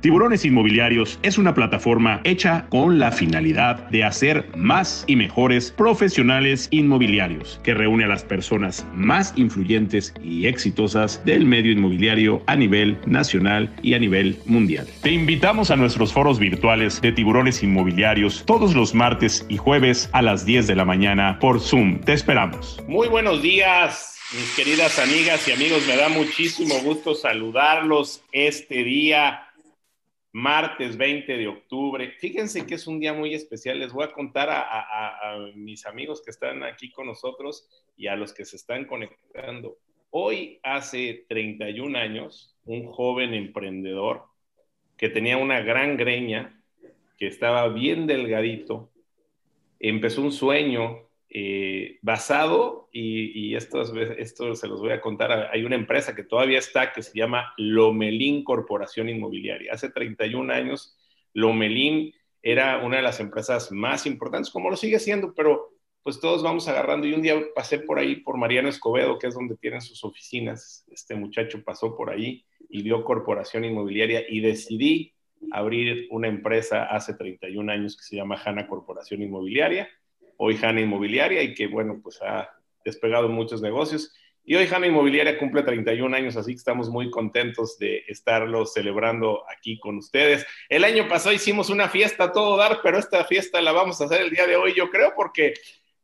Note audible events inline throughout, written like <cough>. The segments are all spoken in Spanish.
Tiburones Inmobiliarios es una plataforma hecha con la finalidad de hacer más y mejores profesionales inmobiliarios, que reúne a las personas más influyentes y exitosas del medio inmobiliario a nivel nacional y a nivel mundial. Te invitamos a nuestros foros virtuales de Tiburones Inmobiliarios todos los martes y jueves a las 10 de la mañana por Zoom. Te esperamos. Muy buenos días. Mis queridas amigas y amigos, me da muchísimo gusto saludarlos este día martes 20 de octubre. Fíjense que es un día muy especial. Les voy a contar a, mis amigos que están aquí con nosotros y a los que se están conectando. Hoy, hace 31 años, un joven emprendedor que tenía una gran greña, que estaba bien delgadito, empezó un sueño eh, basado, y, esto, esto se los voy a contar, hay una empresa que todavía está que se llama Lomelín Corporación Inmobiliaria. Hace 31 años, Lomelín era una de las empresas más importantes, como lo sigue siendo, pero pues todos vamos agarrando. Y un día pasé por ahí, por Mariano Escobedo, que es donde tienen sus oficinas. Este muchacho pasó por ahí y vio Corporación Inmobiliaria y decidí abrir una empresa hace 31 años que se llama Hanna Corporación Inmobiliaria hoy Hanna Inmobiliaria y que, bueno, pues ha despegado muchos negocios. Y hoy Hanna Inmobiliaria cumple 31 años, así que estamos muy contentos de estarlo celebrando aquí con ustedes. El año pasado hicimos una fiesta a todo dar, pero esta fiesta la vamos a hacer el día de hoy, yo creo, porque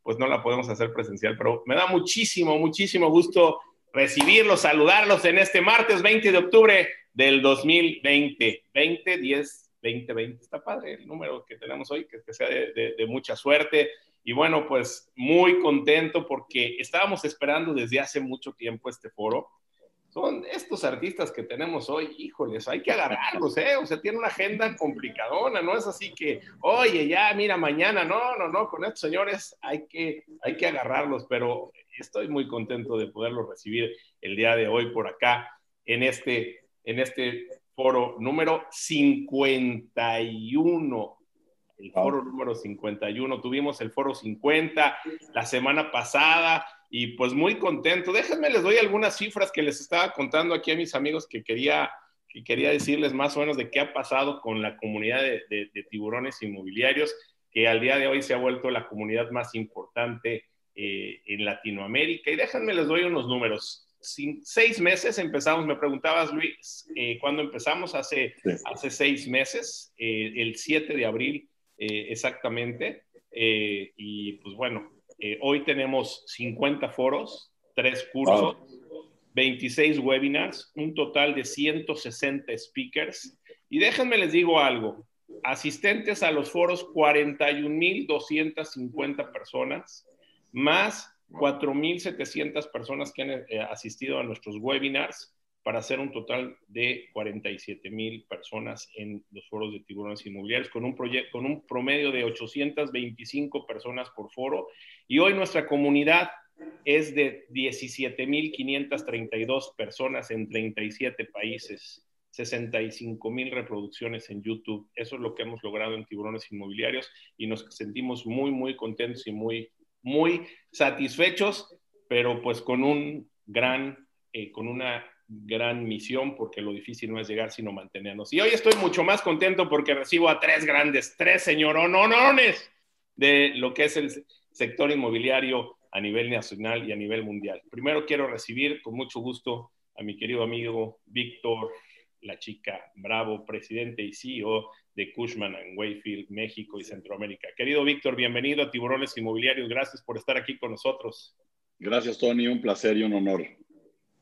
pues no la podemos hacer presencial, pero me da muchísimo, muchísimo gusto recibirlos, saludarlos en este martes 20 de octubre del 2020. 20, 10, 20, 20. Está padre el número que tenemos hoy, que, sea de, de mucha suerte y bueno, pues muy contento porque estábamos esperando desde hace mucho tiempo este foro. Son estos artistas que tenemos hoy, híjoles, hay que agarrarlos, ¿eh? O sea, tiene una agenda complicadona, no es así que, oye, ya, mira, mañana, no, no, no, con estos señores hay que, hay que agarrarlos, pero estoy muy contento de poderlos recibir el día de hoy por acá en este, en este foro número 51 el foro número 51. Tuvimos el foro 50 la semana pasada y pues muy contento. Déjenme, les doy algunas cifras que les estaba contando aquí a mis amigos que quería, que quería decirles más o menos de qué ha pasado con la comunidad de, tiburones inmobiliarios, que al día de hoy se ha vuelto la comunidad más importante eh, en Latinoamérica. Y déjenme, les doy unos números. Sin, seis meses empezamos, me preguntabas Luis, eh, ¿cuándo empezamos? Hace, hace seis meses, eh, el 7 de abril eh, exactamente. Eh, y pues bueno, eh, hoy tenemos 50 foros, 3 cursos, 26 webinars, un total de 160 speakers. Y déjenme les digo algo, asistentes a los foros 41.250 personas, más 4.700 personas que han asistido a nuestros webinars para hacer un total de 47 mil personas en los foros de tiburones inmobiliarios, con un, con un promedio de 825 personas por foro. Y hoy nuestra comunidad es de 17.532 personas en 37 países, 65 mil reproducciones en YouTube. Eso es lo que hemos logrado en Tiburones Inmobiliarios y nos sentimos muy, muy contentos y muy, muy satisfechos, pero pues con un gran, eh, con una gran misión porque lo difícil no es llegar sino mantenernos. Y hoy estoy mucho más contento porque recibo a tres grandes, tres señoronones de lo que es el sector inmobiliario a nivel nacional y a nivel mundial. Primero quiero recibir con mucho gusto a mi querido amigo Víctor, la chica Bravo, presidente y CEO de Cushman and Wayfield, México y Centroamérica. Querido Víctor, bienvenido a Tiburones Inmobiliarios. Gracias por estar aquí con nosotros. Gracias, Tony. Un placer y un honor.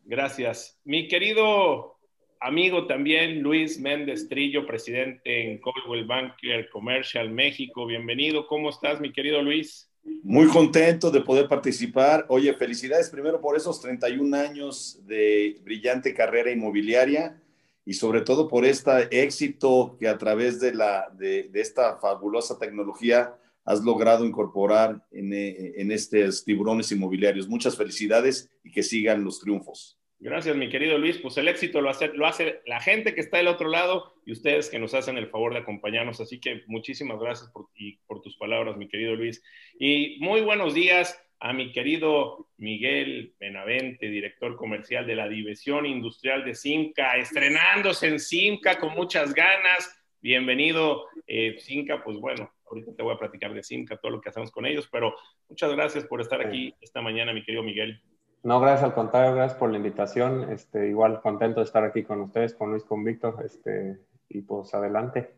Gracias. Mi querido amigo también, Luis Méndez Trillo, presidente en Coldwell Banker Commercial México. Bienvenido. ¿Cómo estás, mi querido Luis? Muy contento de poder participar. Oye, felicidades primero por esos 31 años de brillante carrera inmobiliaria y sobre todo por este éxito que a través de, la, de, de esta fabulosa tecnología has logrado incorporar en, eh, en estos tiburones inmobiliarios. Muchas felicidades y que sigan los triunfos. Gracias, mi querido Luis. Pues el éxito lo hace, lo hace la gente que está del otro lado y ustedes que nos hacen el favor de acompañarnos. Así que muchísimas gracias por, y por tus palabras, mi querido Luis. Y muy buenos días a mi querido Miguel Benavente, director comercial de la División Industrial de Simca, estrenándose en Simca con muchas ganas. Bienvenido, eh, Simca, pues bueno, ahorita te voy a platicar de Simca, todo lo que hacemos con ellos, pero muchas gracias por estar aquí esta mañana, mi querido Miguel. No, gracias al contrario, gracias por la invitación. Este, igual contento de estar aquí con ustedes, con Luis, con Víctor, este, y pues adelante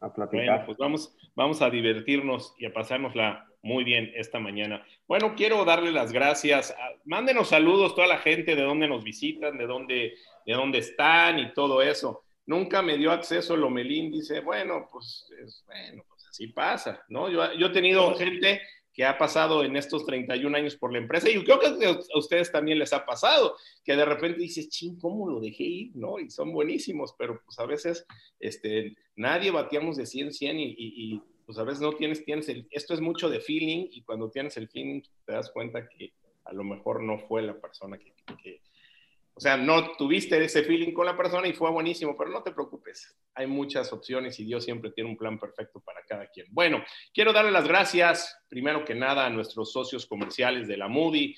a platicar. Bueno, pues vamos, vamos a divertirnos y a pasárnosla muy bien esta mañana. Bueno, quiero darle las gracias. mándenos saludos toda la gente de dónde nos visitan, de dónde, de dónde están y todo eso. Nunca me dio acceso Lomelín, dice, bueno, pues, bueno, pues así pasa, ¿no? Yo, yo he tenido gente que ha pasado en estos 31 años por la empresa. Y creo que a ustedes también les ha pasado, que de repente dices, ching, ¿cómo lo dejé ir? ¿No? Y son buenísimos, pero pues a veces este, nadie batíamos de 100, 100 y, y, pues a veces no tienes, tienes el, esto es mucho de feeling y cuando tienes el feeling te das cuenta que a lo mejor no fue la persona que o sea, no tuviste ese feeling con la persona y fue buenísimo, pero no te preocupes. Hay muchas opciones y Dios siempre tiene un plan perfecto para cada quien. Bueno, quiero darle las gracias, primero que nada, a nuestros socios comerciales de la Moody,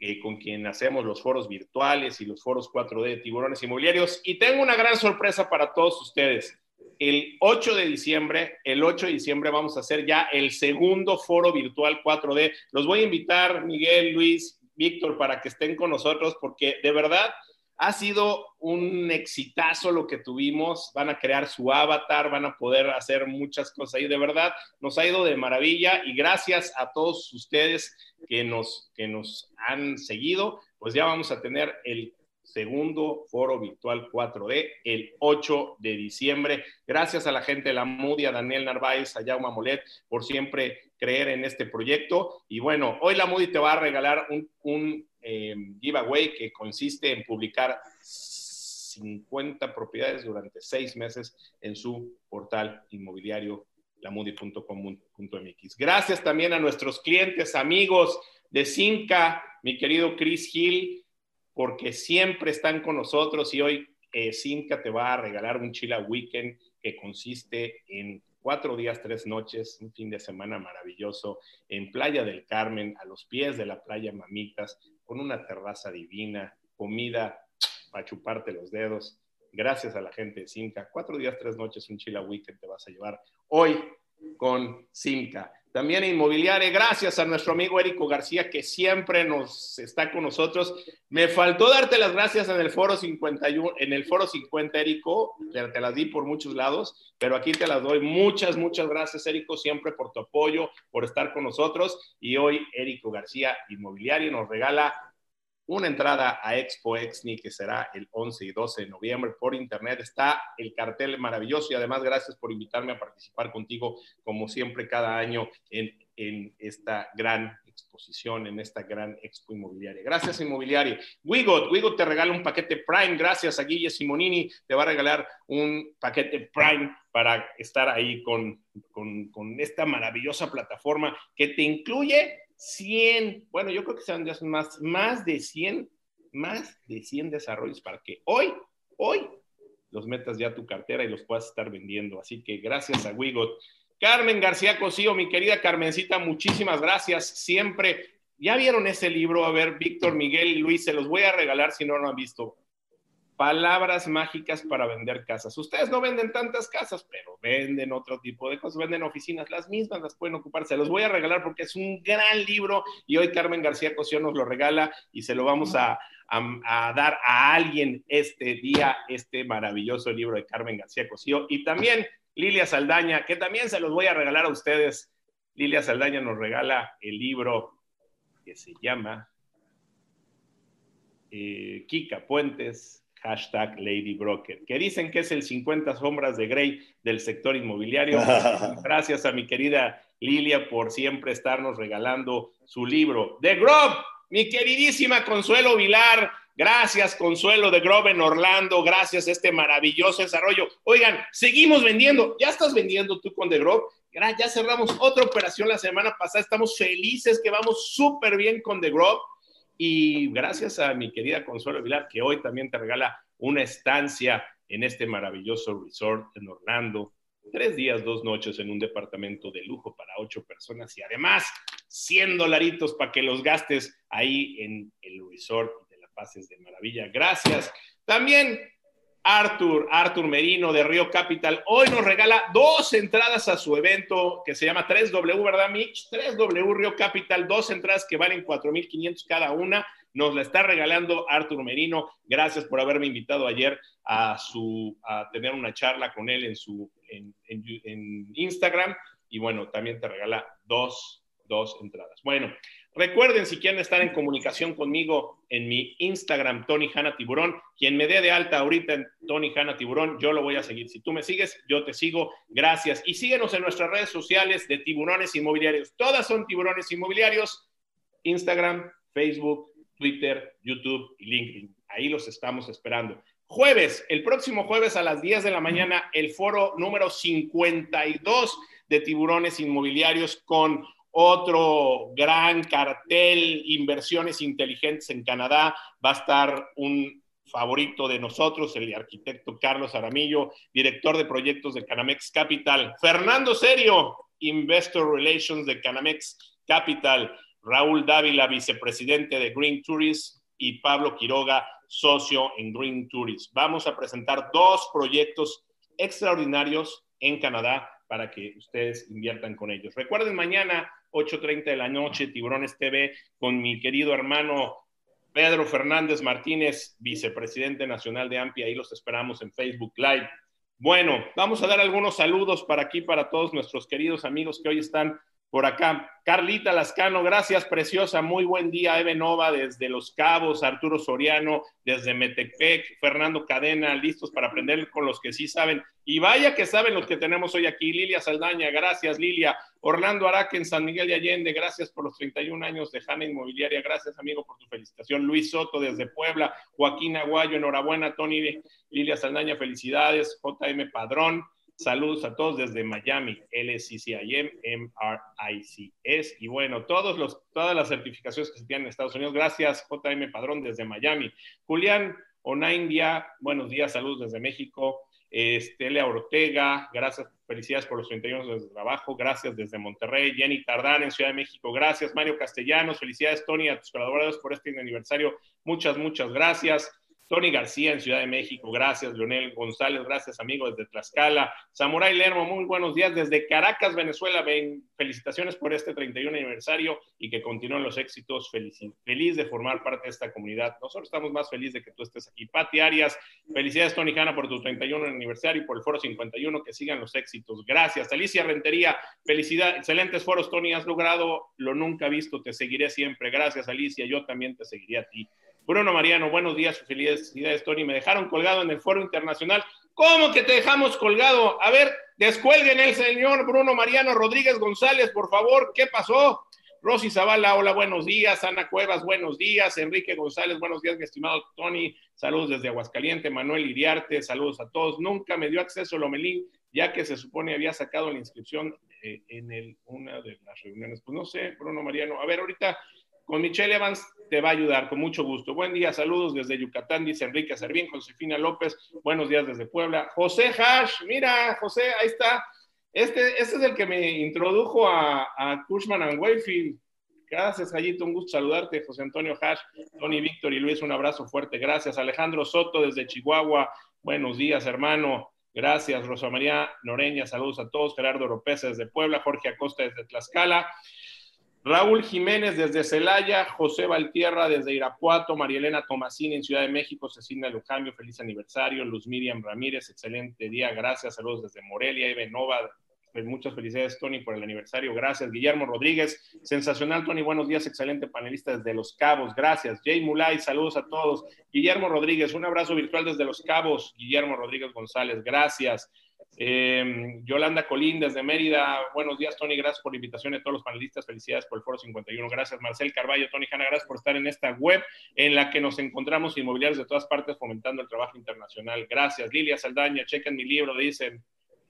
eh, con quien hacemos los foros virtuales y los foros 4D de tiburones inmobiliarios. Y tengo una gran sorpresa para todos ustedes. El 8 de diciembre, el 8 de diciembre vamos a hacer ya el segundo foro virtual 4D. Los voy a invitar, Miguel, Luis, Víctor, para que estén con nosotros, porque de verdad ha sido un exitazo lo que tuvimos. Van a crear su avatar, van a poder hacer muchas cosas ahí. De verdad, nos ha ido de maravilla y gracias a todos ustedes que nos, que nos han seguido, pues ya vamos a tener el segundo foro virtual 4D el 8 de diciembre. Gracias a la gente de la Moody, a Daniel Narváez, a Jaume Molet, por siempre creer en este proyecto. Y bueno, hoy la Moody te va a regalar un, un eh, giveaway que consiste en publicar 50 propiedades durante seis meses en su portal inmobiliario lamudi.com.mx. Gracias también a nuestros clientes, amigos de Cinca, mi querido Chris Hill, porque siempre están con nosotros y hoy eh, Cinca te va a regalar un Chila Weekend que consiste en cuatro días, tres noches, un fin de semana maravilloso en Playa del Carmen, a los pies de la playa Mamitas, con una terraza divina, comida para chuparte los dedos. Gracias a la gente de Simca. Cuatro días, tres noches, un Chila Weekend te vas a llevar hoy con Simca. También Inmobiliaria, gracias a nuestro amigo Érico García que siempre nos está con nosotros. Me faltó darte las gracias en el foro 51, en el foro 50, Érico, te las di por muchos lados, pero aquí te las doy. Muchas, muchas gracias, Érico, siempre por tu apoyo, por estar con nosotros. Y hoy Érico García Inmobiliaria nos regala una entrada a Expo Exni que será el 11 y 12 de noviembre por internet. Está el cartel maravilloso y además gracias por invitarme a participar contigo como siempre cada año en, en esta gran exposición, en esta gran expo inmobiliaria. Gracias inmobiliaria. Wigot, Wigot te regala un paquete Prime. Gracias a Guille Simonini. Te va a regalar un paquete Prime para estar ahí con, con, con esta maravillosa plataforma que te incluye 100, bueno, yo creo que sean más, más de 100, más de 100 desarrollos para que hoy, hoy, los metas ya a tu cartera y los puedas estar vendiendo. Así que gracias a Wigot. Carmen García Cosío, mi querida Carmencita, muchísimas gracias. Siempre, ya vieron ese libro, a ver, Víctor, Miguel, Luis, se los voy a regalar si no lo han visto palabras mágicas para vender casas. Ustedes no venden tantas casas, pero venden otro tipo de cosas, venden oficinas, las mismas las pueden ocupar. Se los voy a regalar porque es un gran libro y hoy Carmen García Cosío nos lo regala y se lo vamos a, dar a alguien este día, este maravilloso libro de Carmen García Cosío. Y también Lilia Saldaña, que también se los voy a regalar a ustedes. Lilia Saldaña nos regala el libro que se llama eh, Kika Puentes, hashtag Lady Broker, que dicen que es el 50 sombras de Grey del sector inmobiliario. <laughs> Gracias a mi querida Lilia por siempre estarnos regalando su libro. The Grove, mi queridísima Consuelo Vilar. Gracias, Consuelo de Grove en Orlando. Gracias a este maravilloso desarrollo. Oigan, seguimos vendiendo. ¿Ya estás vendiendo tú con The Grove? Ya cerramos otra operación la semana pasada. Estamos felices que vamos súper bien con The Grove y gracias a mi querida Consuelo Vilar, que hoy también te regala una estancia en este maravilloso resort en Orlando. Tres días, dos noches en un departamento de lujo para ocho personas y además 100 dolaritos para que los gastes ahí en el resort de La Paz es de maravilla. Gracias. También Arthur, Arthur Merino de Río Capital, hoy nos regala dos entradas a su evento que se llama 3W, ¿verdad, Mitch? 3W Río Capital, dos entradas que valen 4.500 cada una. Nos la está regalando Arthur Merino. Gracias por haberme invitado ayer a, su, a tener una charla con él en, su, en, en Instagram. Y bueno, también te regala dos, dos entradas. Bueno, Recuerden, si quieren estar en comunicación conmigo en mi Instagram, Tony Hanna Tiburón, quien me dé de alta ahorita en Tony Hanna Tiburón, yo lo voy a seguir. Si tú me sigues, yo te sigo. Gracias. Y síguenos en nuestras redes sociales de tiburones inmobiliarios. Todas son tiburones inmobiliarios. Instagram, Facebook, Twitter, YouTube y LinkedIn. Ahí los estamos esperando. Jueves, el próximo jueves a las 10 de la mañana, el foro número 52 de tiburones inmobiliarios con otro gran cartel, inversiones inteligentes en Canadá, va a estar un favorito de nosotros, el arquitecto Carlos Aramillo, director de proyectos de Canamex Capital, Fernando Serio, Investor Relations de Canamex Capital, Raúl Dávila, vicepresidente de Green Tourist, y Pablo Quiroga, socio en Green Tourist. Vamos a presentar dos proyectos extraordinarios en Canadá para que ustedes inviertan con ellos. Recuerden mañana 8.30 de la noche, Tiburones TV, con mi querido hermano Pedro Fernández Martínez, vicepresidente nacional de AMPI. Ahí los esperamos en Facebook Live. Bueno, vamos a dar algunos saludos para aquí, para todos nuestros queridos amigos que hoy están por acá. Carlita Lascano, gracias, preciosa. Muy buen día, Eve Nova, desde Los Cabos, Arturo Soriano, desde Metepec, Fernando Cadena, listos para aprender con los que sí saben. Y vaya que saben los que tenemos hoy aquí. Lilia Saldaña, gracias, Lilia. Orlando Araque en San Miguel de Allende, gracias por los 31 años de Hanna Inmobiliaria. Gracias, amigo, por tu felicitación. Luis Soto desde Puebla, Joaquín Aguayo, enhorabuena, Tony. Lilia Saldaña, felicidades. JM Padrón. Saludos a todos desde Miami, LSCIM, MRICS. Y bueno, todos los, todas las certificaciones que se tienen en Estados Unidos. Gracias, JM Padrón, desde Miami. Julián Onaindia, buenos días, saludos desde México. Estela Ortega, gracias, felicidades por los 31 años de trabajo, gracias desde Monterrey. Jenny Tardán en Ciudad de México, gracias. Mario Castellanos, felicidades, Tony, a tus colaboradores por este aniversario. Muchas, muchas gracias. Tony García en Ciudad de México, gracias. Leonel González, gracias, amigo, desde Tlaxcala. Samurai Lermo, muy buenos días desde Caracas, Venezuela. Ven, felicitaciones por este 31 aniversario y que continúen los éxitos. Feliz, feliz de formar parte de esta comunidad. Nosotros estamos más felices de que tú estés aquí. Pati Arias, felicidades, Tony Hanna, por tu 31 aniversario y por el Foro 51. Que sigan los éxitos. Gracias. Alicia Rentería, felicidad, excelentes foros, Tony. Has logrado lo nunca visto. Te seguiré siempre. Gracias, Alicia. Yo también te seguiré a ti. Bruno Mariano, buenos días, felicidades, Tony. Me dejaron colgado en el foro internacional. ¿Cómo que te dejamos colgado? A ver, descuelguen el señor Bruno Mariano Rodríguez González, por favor. ¿Qué pasó? Rosy Zavala, hola, buenos días. Ana Cuevas, buenos días. Enrique González, buenos días, mi estimado Tony. Saludos desde Aguascaliente. Manuel Iriarte, saludos a todos. Nunca me dio acceso Lomelín, ya que se supone había sacado la inscripción eh, en el, una de las reuniones. Pues no sé, Bruno Mariano. A ver, ahorita con Michelle Evans te va a ayudar, con mucho gusto. Buen día, saludos desde Yucatán, dice Enrique Servín, Josefina López, buenos días desde Puebla. José Hash, mira, José, ahí está. Este, este es el que me introdujo a, a Cushman and Wayfield. Gracias, Jayito, un gusto saludarte, José Antonio Hash, Tony Víctor y Luis, un abrazo fuerte, gracias. Alejandro Soto desde Chihuahua, buenos días, hermano. Gracias, Rosa María Noreña, saludos a todos. Gerardo Oropesa desde Puebla, Jorge Acosta desde Tlaxcala. Raúl Jiménez desde Celaya, José Valtierra desde Irapuato, Marielena Tomasini en Ciudad de México, Cecilia Lujambio, feliz aniversario, Luz Miriam Ramírez, excelente día, gracias, saludos desde Morelia, Eve Nova, pues muchas felicidades Tony por el aniversario, gracias, Guillermo Rodríguez, sensacional Tony, buenos días, excelente panelista desde Los Cabos, gracias, Jay Mulay, saludos a todos, Guillermo Rodríguez, un abrazo virtual desde Los Cabos, Guillermo Rodríguez González, gracias, eh, Yolanda Colín desde Mérida, buenos días Tony, gracias por la invitación a todos los panelistas, felicidades por el Foro 51, gracias Marcel Carballo, Tony Hanna, gracias por estar en esta web en la que nos encontramos inmobiliarios de todas partes fomentando el trabajo internacional, gracias. Lilia Saldaña, chequen mi libro, dicen,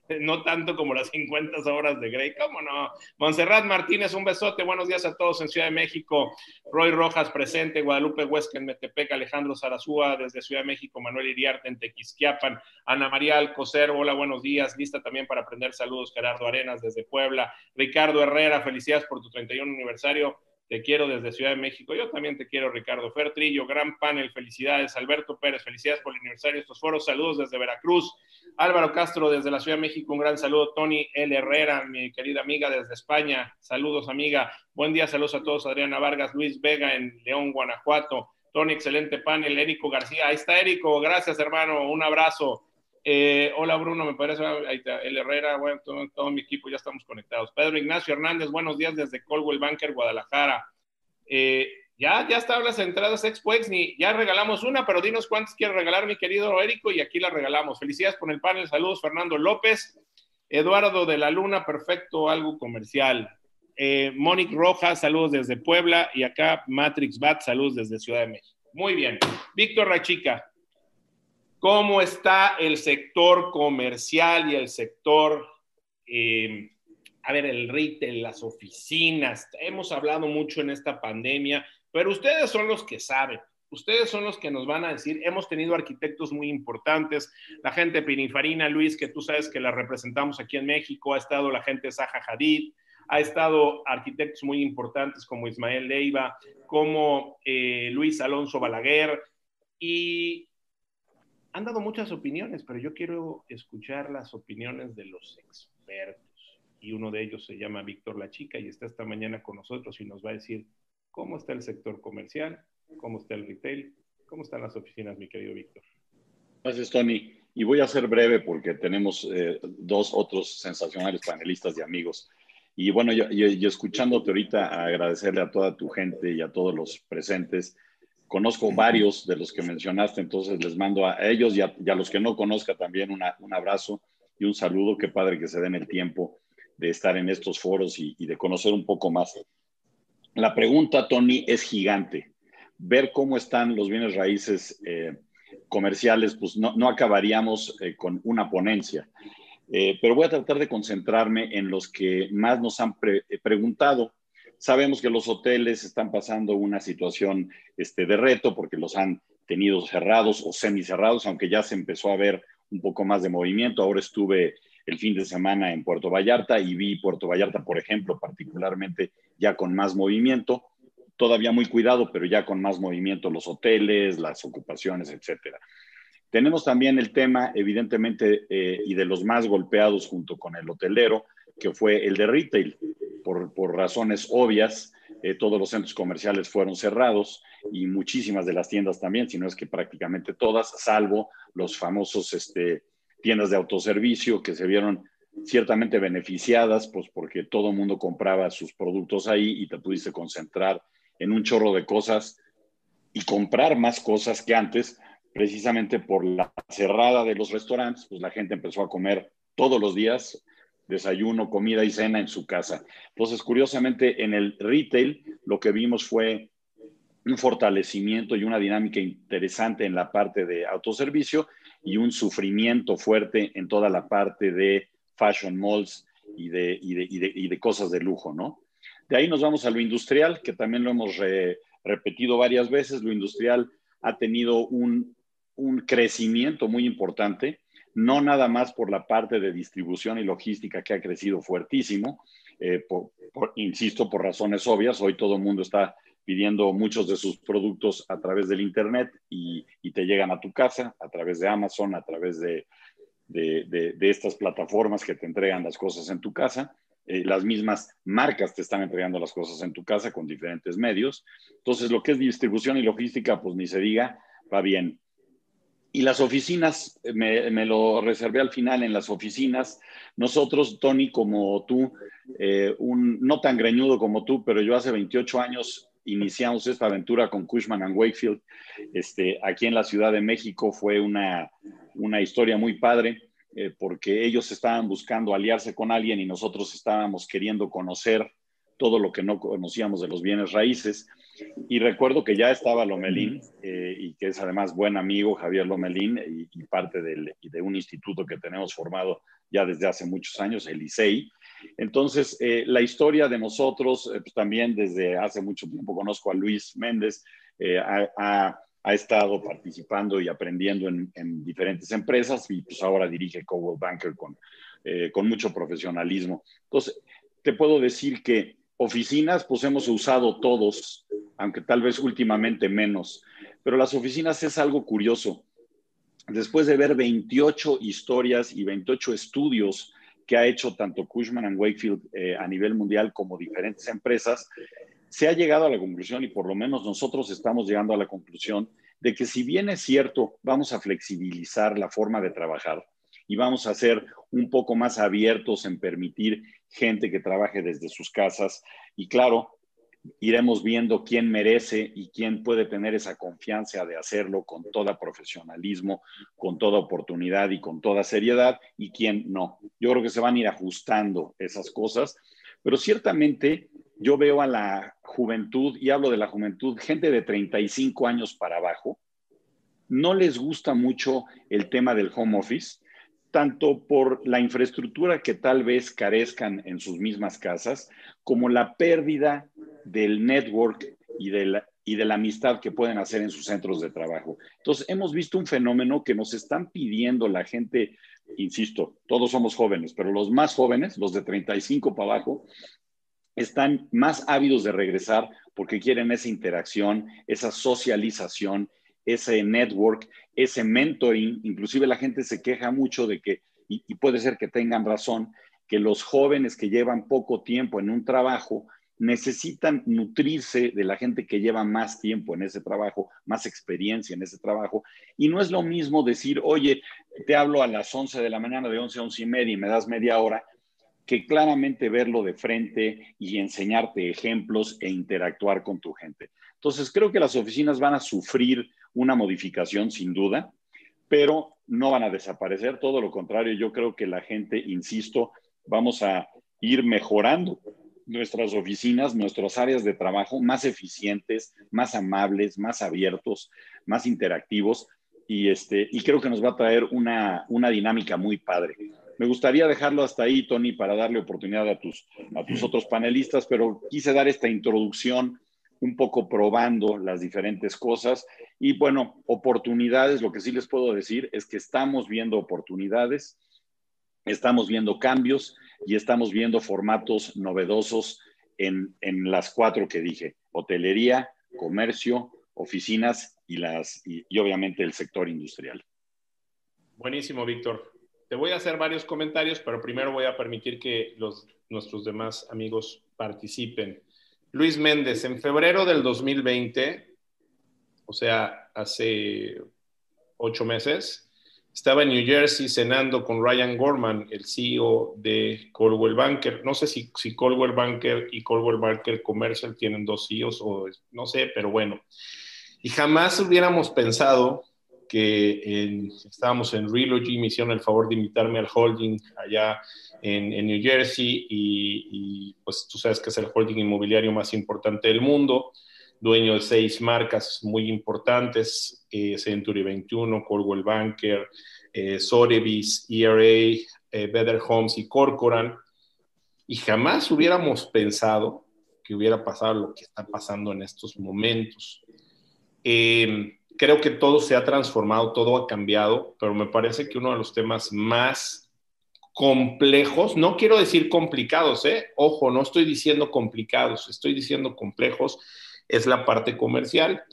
<laughs> no tanto como las 50 horas de Grey, ¿cómo no? Montserrat Martínez, un besote, buenos días a todos en Ciudad de México. Roy Rojas presente, Guadalupe Huesca en Metepec, Alejandro Zarazúa desde Ciudad de México, Manuel Iriarte en Tequisquiapan, Ana María Alcocer, hola, buenos días, lista también para aprender saludos, Gerardo Arenas desde Puebla, Ricardo Herrera, felicidades por tu 31 aniversario. Te quiero desde Ciudad de México. Yo también te quiero, Ricardo Fertrillo. Gran panel, felicidades. Alberto Pérez, felicidades por el aniversario de estos foros. Saludos desde Veracruz. Álvaro Castro desde la Ciudad de México, un gran saludo. Tony L. Herrera, mi querida amiga desde España. Saludos, amiga. Buen día, saludos a todos. Adriana Vargas, Luis Vega en León, Guanajuato. Tony, excelente panel. Érico García, ahí está Érico. Gracias, hermano. Un abrazo. Eh, hola Bruno, me parece, ahí está, el Herrera, bueno, todo, mi equipo ya estamos conectados. Pedro Ignacio Hernández, buenos días desde Colwell Banker, Guadalajara. Eh, ya, ya están las entradas Expoex, ni ya regalamos una, pero dinos cuántas quieres regalar, mi querido Érico, y aquí la regalamos. Felicidades por el panel, saludos Fernando López, Eduardo de la Luna, perfecto, algo comercial. Eh, Mónica Rojas, saludos desde Puebla, y acá Matrix Bat, saludos desde Ciudad de México. Muy bien. Víctor Rachica, ¿cómo está el sector comercial y el sector eh, a ver, el retail, las oficinas, hemos hablado mucho en esta pandemia, pero ustedes son los que saben. Ustedes son los que nos van a decir, hemos tenido arquitectos muy importantes, la gente Pinifarina, Luis, que tú sabes que la representamos aquí en México, ha estado la gente Zaha Hadid, ha estado arquitectos muy importantes como Ismael Leiva, como eh, Luis Alonso Balaguer, y han dado muchas opiniones, pero yo quiero escuchar las opiniones de los expertos y uno de ellos se llama Víctor La Chica y está esta mañana con nosotros y nos va a decir cómo está el sector comercial, cómo está el retail, cómo están las oficinas, mi querido Víctor. Gracias, Tony. Y voy a ser breve porque tenemos eh, dos otros sensacionales panelistas y amigos. Y bueno, yo, escuchándote ahorita, agradecerle a toda tu gente y a todos los presentes. Conozco varios de los que mencionaste, entonces les mando a ellos y a, los que no conozca también un abrazo y un saludo. Qué padre que se den el tiempo de estar en estos foros y, de conocer un poco más. La pregunta, Tony, es gigante. Ver cómo están los bienes raíces eh, comerciales, pues no, no acabaríamos eh, con una ponencia. Eh, pero voy a tratar de concentrarme en los que más nos han preguntado. Sabemos que los hoteles están pasando una situación este, de reto porque los han tenido cerrados o semicerrados, aunque ya se empezó a ver un poco más de movimiento. Ahora estuve el fin de semana en Puerto Vallarta y vi Puerto Vallarta, por ejemplo, particularmente ya con más movimiento, todavía muy cuidado, pero ya con más movimiento los hoteles, las ocupaciones, etcétera. Tenemos también el tema, evidentemente, eh, y de los más golpeados junto con el hotelero, que fue el de retail. Por, por razones obvias, eh, todos los centros comerciales fueron cerrados y muchísimas de las tiendas también, si no es que prácticamente todas, salvo los famosos este, tiendas de autoservicio que se vieron ciertamente beneficiadas, pues porque todo el mundo compraba sus productos ahí y te pudiste concentrar en un chorro de cosas y comprar más cosas que antes, precisamente por la cerrada de los restaurantes, pues la gente empezó a comer todos los días, desayuno, comida y cena en su casa. Entonces, curiosamente, en el retail lo que vimos fue un fortalecimiento y una dinámica interesante en la parte de autoservicio y un sufrimiento fuerte en toda la parte de fashion malls y de, y de, cosas de lujo, ¿no? De ahí nos vamos a lo industrial, que también lo hemos repetido varias veces. Lo industrial ha tenido un, un crecimiento muy importante, no nada más por la parte de distribución y logística que ha crecido fuertísimo, eh, insisto, por razones obvias. Hoy todo el mundo está pidiendo muchos de sus productos a través del Internet y, te llegan a tu casa a través de Amazon, a través de, estas plataformas que te entregan las cosas en tu casa. Eh, las mismas marcas te están entregando las cosas en tu casa con diferentes medios. Entonces, lo que es distribución y logística, pues ni se diga, va bien. Y las oficinas, me, me lo reservé al final en las oficinas. Nosotros, Tony, como tú, eh, un, no tan greñudo como tú, pero yo hace 28 años iniciamos esta aventura con Cushman and Wakefield. Este, aquí en la Ciudad de México fue una, una historia muy padre eh, porque ellos estaban buscando aliarse con alguien y nosotros estábamos queriendo conocer todo lo que no conocíamos de los bienes raíces. Y recuerdo que ya estaba Lomelín, eh, y que es además buen amigo Javier Lomelín, y, parte de un instituto que tenemos formado ya desde hace muchos años, el ICEI. Entonces, eh, la historia de nosotros, pues también desde hace mucho tiempo conozco a Luis Méndez, ha, ha, estado participando y aprendiendo en, en, diferentes empresas y pues ahora dirige Cowell Banker con, con mucho profesionalismo. Entonces, te puedo decir que oficinas, pues hemos usado todos, aunque tal vez últimamente menos, pero las oficinas es algo curioso. Después de ver 28 historias y 28 estudios que ha hecho tanto Cushman Wakefield eh, a nivel mundial como diferentes empresas, se ha llegado a la conclusión, y por lo menos nosotros estamos llegando a la conclusión, de que si bien es cierto, vamos a flexibilizar la forma de trabajar, y vamos a ser un poco más abiertos en permitir gente que trabaje desde sus casas. Y claro, iremos viendo quién merece y quién puede tener esa confianza de hacerlo con toda profesionalismo, con toda oportunidad y con toda seriedad y quién no. Yo creo que se van a ir ajustando esas cosas, pero ciertamente yo veo a la juventud, y hablo de la juventud, gente de 35 años para abajo, no les gusta mucho el tema del home office tanto por la infraestructura que tal vez carezcan en sus mismas casas, como la pérdida del network y de la, y de la amistad que pueden hacer en sus centros de trabajo. Entonces, hemos visto un fenómeno que nos están pidiendo la gente, insisto, todos somos jóvenes, pero los más jóvenes, los de 35 para abajo, están más ávidos de regresar porque quieren esa interacción, esa socialización, ese network, ese mentoring. Inclusive la gente se queja mucho de que, y, puede ser que tengan razón, que los jóvenes que llevan poco tiempo en un trabajo necesitan nutrirse de la gente que lleva más tiempo en ese trabajo, más experiencia en ese trabajo. Y no es lo mismo decir, oye, te hablo a las 11 de la mañana, de 11 a 11 y media y me das media hora, que claramente verlo de frente y enseñarte ejemplos e interactuar con tu gente. Entonces, creo que las oficinas van a sufrir una modificación sin duda, pero no van a desaparecer, todo lo contrario, yo creo que la gente, insisto, vamos a ir mejorando nuestras oficinas, nuestras áreas de trabajo más eficientes, más amables, más abiertos, más interactivos y, este, y creo que nos va a traer una, una dinámica muy padre. Me gustaría dejarlo hasta ahí, Tony, para darle oportunidad a tus, a tus otros panelistas, pero quise dar esta introducción un poco probando las diferentes cosas. Y bueno, oportunidades, lo que sí les puedo decir es que estamos viendo oportunidades, estamos viendo cambios y estamos viendo formatos novedosos en, en las cuatro que dije, hotelería, comercio, oficinas y, las, y, obviamente el sector industrial. Buenísimo, Víctor. Te voy a hacer varios comentarios, pero primero voy a permitir que los, nuestros demás amigos participen. Luis Méndez, en febrero del 2020, o sea, hace ocho meses, estaba en New Jersey cenando con Ryan Gorman, el CEO de Coldwell Banker. No sé si, si Coldwell Banker y Coldwell Banker Commercial tienen dos CEOs o no sé, pero bueno. Y jamás hubiéramos pensado que estábamos en Relogy, me hicieron el favor de invitarme al holding allá en, New Jersey y, pues tú sabes que es el holding inmobiliario más importante del mundo, dueño de seis marcas muy importantes, eh, Century 21, Coldwell Banker, eh, Sotheby's, ERA, eh, Better Homes y Corcoran. Y jamás hubiéramos pensado que hubiera pasado lo que está pasando en estos momentos. Eh, creo que todo se ha transformado, todo ha cambiado, pero me parece que uno de los temas más complejos, no quiero decir complicados, ¿eh? ojo, no estoy diciendo complicados, estoy diciendo complejos, es la parte comercial.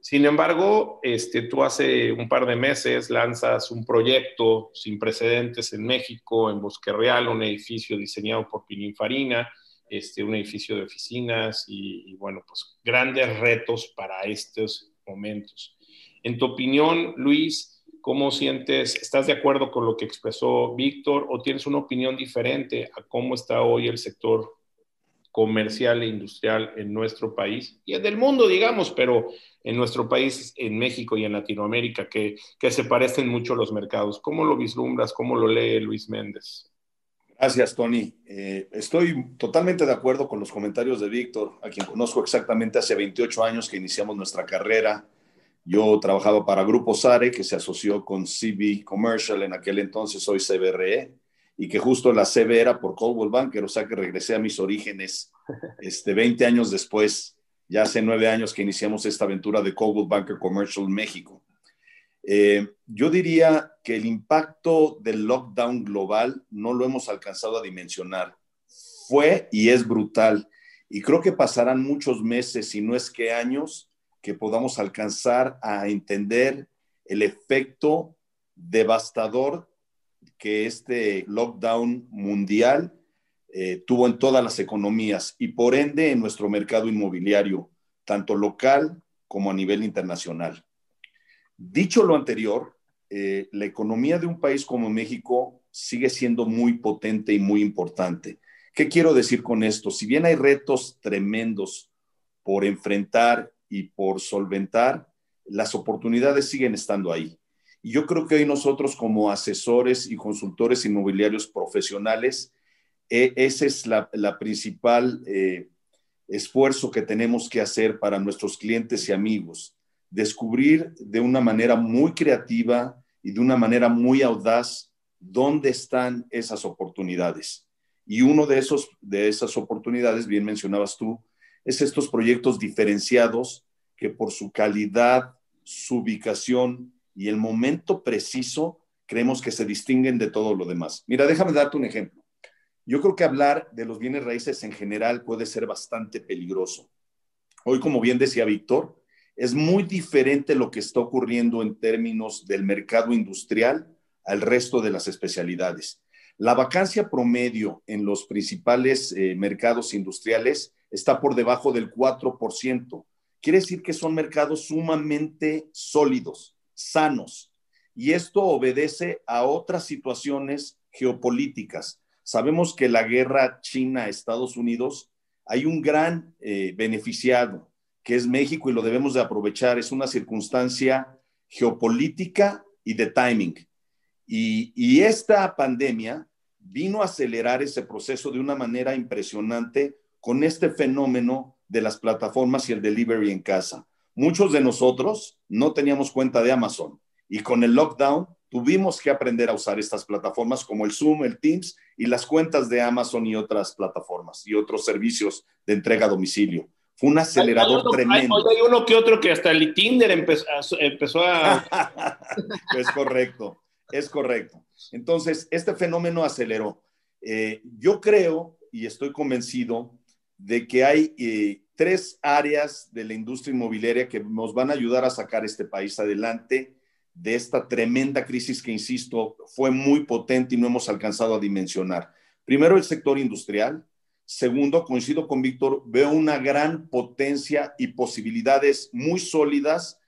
Sin embargo, este, tú hace un par de meses lanzas un proyecto sin precedentes en México, en Bosque Real, un edificio diseñado por Pininfarina, este, un edificio de oficinas y, y bueno, pues grandes retos para estos momentos. En tu opinión, Luis, ¿cómo sientes? ¿Estás de acuerdo con lo que expresó Víctor o tienes una opinión diferente a cómo está hoy el sector comercial e industrial en nuestro país y en el mundo, digamos, pero en nuestro país, en México y en Latinoamérica, que, que se parecen mucho los mercados. ¿Cómo lo vislumbras? ¿Cómo lo lee Luis Méndez? Gracias, Tony. Eh, estoy totalmente de acuerdo con los comentarios de Víctor, a quien conozco exactamente hace 28 años que iniciamos nuestra carrera. Yo trabajaba para Grupo Sare, que se asoció con CB Commercial, en aquel entonces soy CBRE, y que justo la CB era por Coldwell Banker, o sea que regresé a mis orígenes <laughs> este, 20 años después, ya hace nueve años que iniciamos esta aventura de Coldwell Banker Commercial México. Eh, yo diría que el impacto del lockdown global no lo hemos alcanzado a dimensionar. Fue y es brutal. Y creo que pasarán muchos meses, si no es que años, que podamos alcanzar a entender el efecto devastador que este lockdown mundial eh, tuvo en todas las economías y por ende en nuestro mercado inmobiliario, tanto local como a nivel internacional. Dicho lo anterior, eh, la economía de un país como México sigue siendo muy potente y muy importante. ¿Qué quiero decir con esto? Si bien hay retos tremendos por enfrentar y por solventar, las oportunidades siguen estando ahí. Y yo creo que hoy nosotros como asesores y consultores inmobiliarios profesionales, e, ese es la, principal eh, esfuerzo que tenemos que hacer para nuestros clientes y amigos descubrir de una manera muy creativa y de una manera muy audaz dónde están esas oportunidades. Y uno de, esos, de esas oportunidades, bien mencionabas tú, es estos proyectos diferenciados que por su calidad, su ubicación y el momento preciso, creemos que se distinguen de todo lo demás. Mira, déjame darte un ejemplo. Yo creo que hablar de los bienes raíces en general puede ser bastante peligroso. Hoy, como bien decía Víctor, es muy diferente lo que está ocurriendo en términos del mercado industrial al resto de las especialidades. La vacancia promedio en los principales eh, mercados industriales está por debajo del 4%. Quiere decir que son mercados sumamente sólidos, sanos. Y esto obedece a otras situaciones geopolíticas. Sabemos que la guerra China-Estados Unidos hay un gran eh, beneficiado que es México y lo debemos de aprovechar. Es una circunstancia geopolítica y de timing. Y, esta pandemia vino a acelerar ese proceso de una manera impresionante con este fenómeno de las plataformas y el delivery en casa. Muchos de nosotros no teníamos cuenta de Amazon y con el lockdown tuvimos que aprender a usar estas plataformas como el Zoom, el Teams y las cuentas de Amazon y otras plataformas y otros servicios de entrega a domicilio. Fue un acelerador tremendo. Hay, uno que otro que hasta el Tinder empezó, a... <laughs> es correcto, es correcto. Entonces, este fenómeno aceleró. Eh, yo creo y estoy convencido de que hay eh, tres áreas de la industria inmobiliaria que nos van a ayudar a sacar este país adelante de esta tremenda crisis que, insisto, fue muy potente y no hemos alcanzado a dimensionar. Primero, el sector industrial, Segundo, coincido con Víctor, veo una gran potencia y posibilidades muy sólidas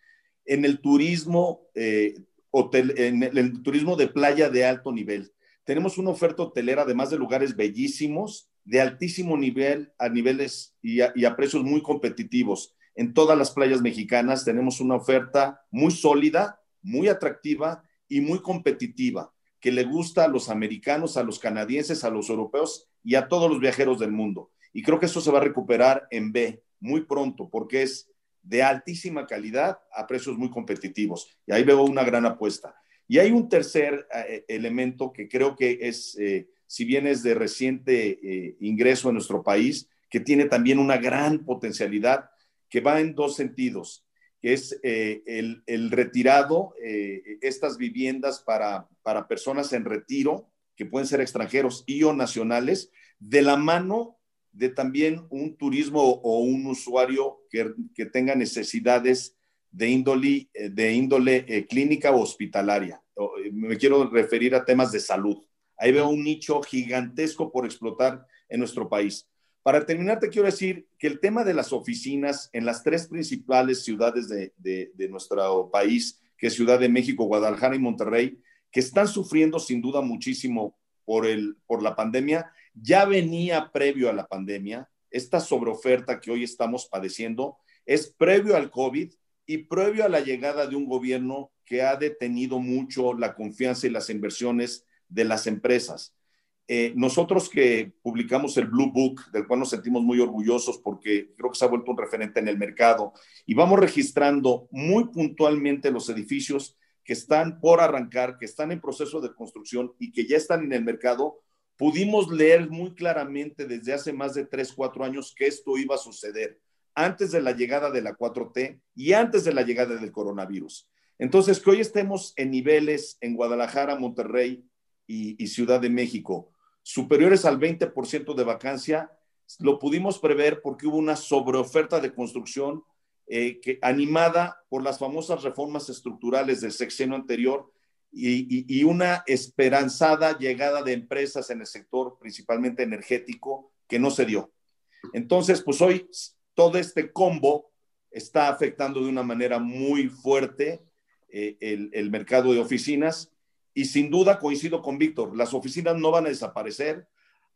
en el turismo, eh, hotel, en el, turismo de playa de alto nivel. Tenemos una oferta hotelera, además de lugares bellísimos, de altísimo nivel, a niveles y a precios muy competitivos. En todas las playas mexicanas tenemos una oferta muy sólida, muy atractiva y muy competitiva que le gusta a los americanos, a los canadienses, a los europeos y a todos los viajeros del mundo. Y creo que eso se va a recuperar en B muy pronto porque es de altísima calidad a precios muy competitivos. Y ahí veo una gran apuesta. Y hay un tercer eh, elemento que creo que es, eh, si bien es de reciente eh, ingreso en nuestro país, que tiene también una gran potencialidad, que va en dos sentidos que es eh, el, retirado, eh, estas viviendas para, para personas en retiro, que pueden ser extranjeros y o nacionales, de la mano de también un turismo o un usuario que, que tenga necesidades de índole, de índole clínica o hospitalaria. Me quiero referir a temas de salud. Ahí veo un nicho gigantesco por explotar en nuestro país. Para terminar, te quiero decir que el tema de las oficinas en las tres principales ciudades de, nuestro país, que es Ciudad de México, Guadalajara y Monterrey, que están sufriendo sin duda muchísimo por, el, por la pandemia, ya venía previo a la pandemia. Esta sobreoferta que hoy estamos padeciendo es previo al COVID y previo a la llegada de un gobierno que ha detenido mucho la confianza y las inversiones de las empresas. eh, nosotros que publicamos el Blue Book, del cual nos sentimos muy orgullosos porque creo que se ha vuelto un referente en el mercado, y vamos registrando muy puntualmente los edificios que están por arrancar, que están en proceso de construcción y que ya están en el mercado, pudimos leer muy claramente desde hace más de 3, 4 años que esto iba a suceder antes de la llegada de la 4T y antes de la llegada del coronavirus. Entonces, que hoy estemos en niveles en Guadalajara, Monterrey y, Ciudad de México superiores al 20% de vacancia, lo pudimos prever porque hubo una sobreoferta de construcción eh, animada por las famosas reformas estructurales del sexenio anterior y, y, una esperanzada llegada de empresas en el sector principalmente energético que no se dio. Entonces, pues hoy todo este combo está afectando de una manera muy fuerte eh, el, mercado de oficinas y sin duda coincido con Víctor, las oficinas no van a desaparecer,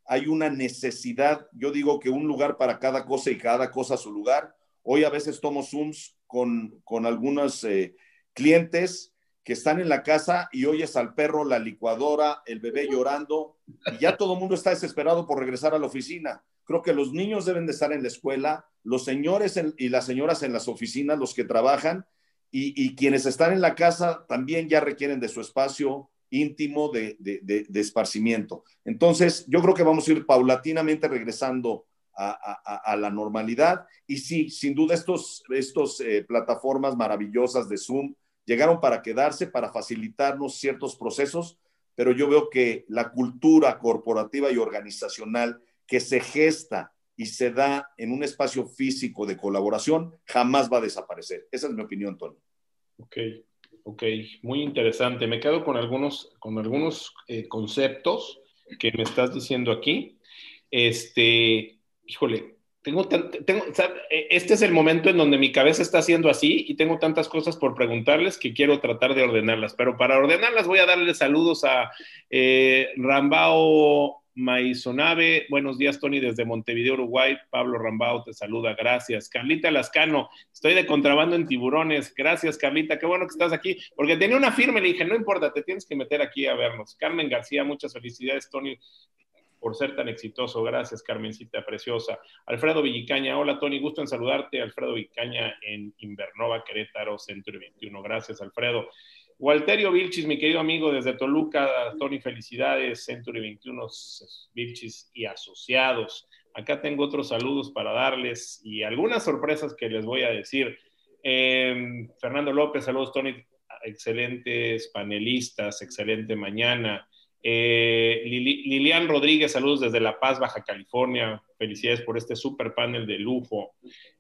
hay una necesidad, yo digo que un lugar para cada cosa y cada cosa a su lugar. Hoy a veces tomo Zooms con, con algunos eh, clientes que están en la casa y oyes al perro, la licuadora, el bebé llorando y ya todo el mundo está desesperado por regresar a la oficina. Creo que los niños deben de estar en la escuela, los señores y las señoras en las oficinas, los que trabajan, y, quienes están en la casa también ya requieren de su espacio íntimo de, esparcimiento. Entonces, yo creo que vamos a ir paulatinamente regresando a, la normalidad. Y sí, sin duda, estos, estos eh, plataformas maravillosas de Zoom llegaron para quedarse, para facilitarnos ciertos procesos, pero yo veo que la cultura corporativa y organizacional que se gesta y se da en un espacio físico de colaboración, jamás va a desaparecer. Esa es mi opinión, Tony. Ok, ok, muy interesante. Me quedo con algunos, con algunos eh, conceptos que me estás diciendo aquí. Este, híjole, tengo, tengo e, este es el momento en donde mi cabeza está haciendo así y tengo tantas cosas por preguntarles que quiero tratar de ordenarlas, pero para ordenarlas voy a darle saludos a eh, Rambao Maizonave, buenos días, Tony, desde Montevideo, Uruguay. Pablo Rambao te saluda, gracias. Carlita Lascano, estoy de contrabando en tiburones. Gracias, Carlita, qué bueno que estás aquí, porque tenía una firma, le dije, no importa, te tienes que meter aquí a vernos. Carmen García, muchas felicidades, Tony, por ser tan exitoso. Gracias, Carmencita preciosa. Alfredo Villicaña, hola, Tony, gusto en saludarte. Alfredo Villicaña en Invernova, Querétaro, Centro 21. Gracias, Alfredo. Walterio Vilchis, mi querido amigo desde Toluca, Tony, felicidades, Century 21 Vilchis y asociados. Acá tengo otros saludos para darles y algunas sorpresas que les voy a decir. Em, Fernando López, saludos, Tony, excelentes panelistas, excelente mañana. Eh, Lilian Rodríguez, saludos desde La Paz, Baja California. Felicidades por este super panel de lujo.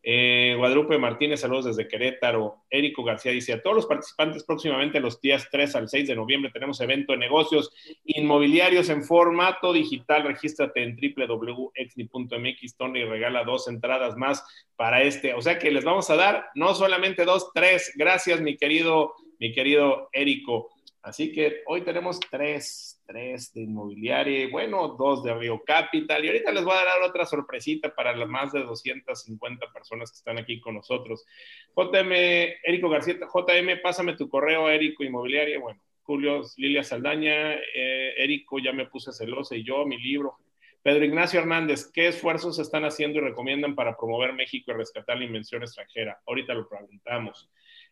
Eh, Guadalupe Martínez, saludos desde Querétaro. Érico García dice: A todos los participantes, próximamente los días 3 al 6 de noviembre tenemos evento de negocios inmobiliarios en formato digital. Regístrate en www.exni.mx. Tony regala dos entradas más para este. O sea que les vamos a dar no solamente dos, tres. Gracias, mi querido, mi querido Érico. Así que hoy tenemos tres, tres de inmobiliaria, bueno, dos de Río Capital. Y ahorita les voy a dar otra sorpresita para las más de 250 personas que están aquí con nosotros. JM, Érico García, JM, pásame tu correo, Érico Inmobiliaria. Bueno, Julio, Lilia Saldaña, eh, Érico, ya me puse celosa y yo, mi libro. Pedro Ignacio Hernández, ¿qué esfuerzos están haciendo y recomiendan para promover México y rescatar la invención extranjera? Ahorita lo preguntamos.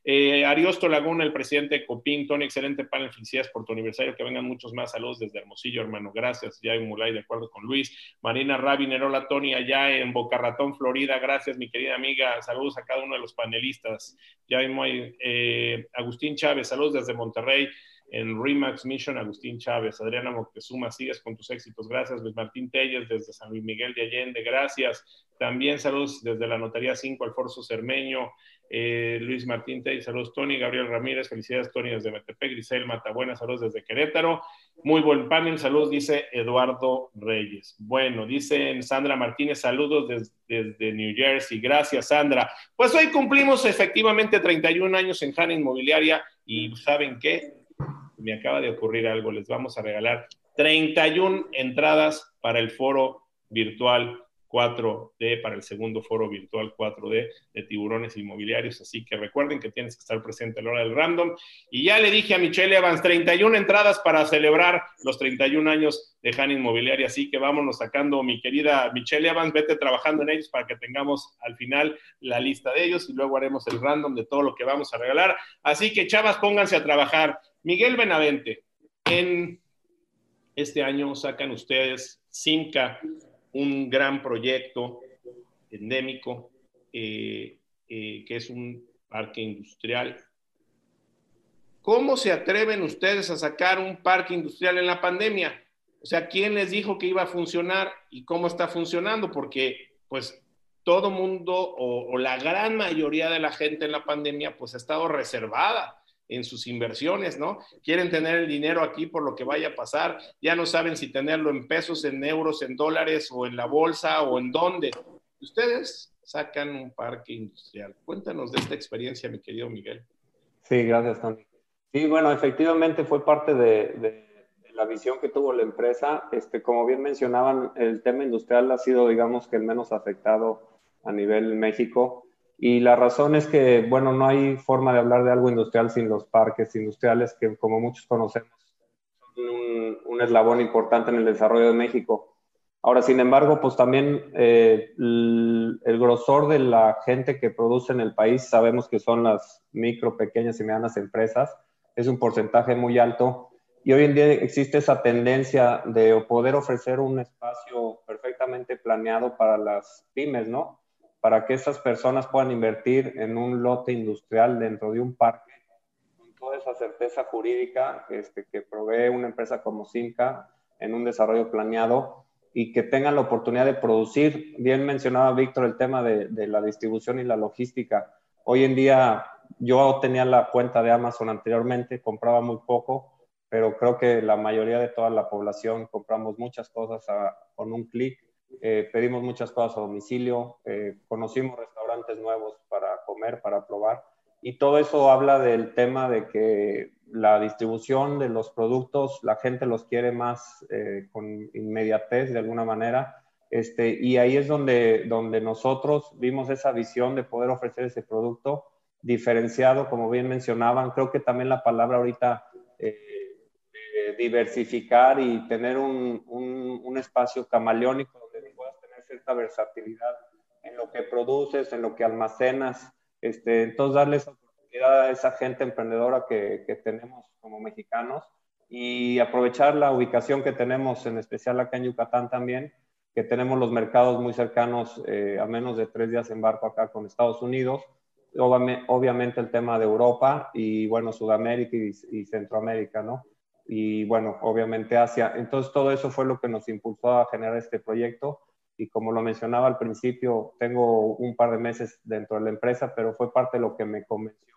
Eh, Ariosto Laguna, el presidente de Copín, Tony, excelente panel, felicidades por tu aniversario, que vengan muchos más saludos desde Hermosillo, hermano, gracias, ya hay Mulay, de acuerdo con Luis, Marina Rabiner, hola Tony, allá en Boca Ratón, Florida, gracias mi querida amiga, saludos a cada uno de los panelistas, ya hay eh, Agustín Chávez, saludos desde Monterrey, en Remax Mission, Agustín Chávez, Adriana Moctezuma, sigues con tus éxitos, gracias, Luis Martín Telles desde San Miguel de Allende, gracias, también saludos desde la Notaría 5, Alfonso Cermeño, eh, Luis Martín Telles, saludos Tony, Gabriel Ramírez, felicidades Tony desde Metepec, Grisel Matabuena, saludos desde Querétaro, muy buen panel, saludos, dice Eduardo Reyes. Bueno, dice Sandra Martínez, saludos desde, desde New Jersey, gracias Sandra. Pues hoy cumplimos efectivamente 31 años en Hanna Inmobiliaria y ¿saben qué? me acaba de ocurrir algo, les vamos a regalar 31 entradas para el foro virtual 4D para el segundo foro virtual 4D de tiburones inmobiliarios. Así que recuerden que tienes que estar presente a la hora del random. Y ya le dije a Michelle Evans, 31 entradas para celebrar los 31 años de Han Inmobiliaria. Así que vámonos sacando, mi querida Michelle Evans, vete trabajando en ellos para que tengamos al final la lista de ellos y luego haremos el random de todo lo que vamos a regalar. Así que chavas, pónganse a trabajar. Miguel Benavente, en este año sacan ustedes Simca un gran proyecto endémico, eh, eh, que es un parque industrial. ¿Cómo se atreven ustedes a sacar un parque industrial en la pandemia? O sea, ¿quién les dijo que iba a funcionar y cómo está funcionando? Porque, pues, todo mundo o, o la gran mayoría de la gente en la pandemia, pues, ha estado reservada en sus inversiones, ¿no? Quieren tener el dinero aquí por lo que vaya a pasar, ya no saben si tenerlo en pesos, en euros, en dólares o en la bolsa o en dónde. Ustedes sacan un parque industrial. Cuéntanos de esta experiencia, mi querido Miguel. Sí, gracias, Tony. Sí, bueno, efectivamente fue parte de, de, la visión que tuvo la empresa. Este, como bien mencionaban, el tema industrial ha sido, digamos, que el menos afectado a nivel México. Y la razón es que, bueno, no hay forma de hablar de algo industrial sin los parques industriales, que como muchos conocemos, son un, eslabón importante en el desarrollo de México. Ahora, sin embargo, pues también eh, el, el, grosor de la gente que produce en el país, sabemos que son las micro, pequeñas y medianas empresas, es un porcentaje muy alto. Y hoy en día existe esa tendencia de poder ofrecer un espacio perfectamente planeado para las pymes, ¿no? Para que esas personas puedan invertir en un lote industrial dentro de un parque con toda esa certeza jurídica este, que provee una empresa como Simca en un desarrollo planeado y que tengan la oportunidad de producir. Bien mencionaba Víctor el tema de, de la distribución y la logística. Hoy en día yo tenía la cuenta de Amazon anteriormente, compraba muy poco, pero creo que la mayoría de toda la población compramos muchas cosas a, con un clic eh, pedimos muchas cosas a domicilio, eh, conocimos restaurantes nuevos para comer, para probar, y todo eso habla del tema de que la distribución de los productos, la gente los quiere más eh, con inmediatez de alguna manera, este, y ahí es donde, donde nosotros vimos esa visión de poder ofrecer ese producto diferenciado, como bien mencionaban, creo que también la palabra ahorita eh, diversificar y tener un, un, un espacio camaleónico cierta versatilidad en lo que produces, en lo que almacenas. Este, entonces, darles oportunidad a esa gente emprendedora que, que tenemos como mexicanos y aprovechar la ubicación que tenemos, en especial acá en Yucatán también, que tenemos los mercados muy cercanos, eh, a menos de tres días en barco acá con Estados Unidos, obviamente el tema de Europa y bueno, Sudamérica y, y, Centroamérica, ¿no? Y bueno, obviamente Asia. Entonces todo eso fue lo que nos impulsó a generar este proyecto y como lo mencionaba al principio, tengo un par de meses dentro de la empresa, pero fue parte de lo que me convenció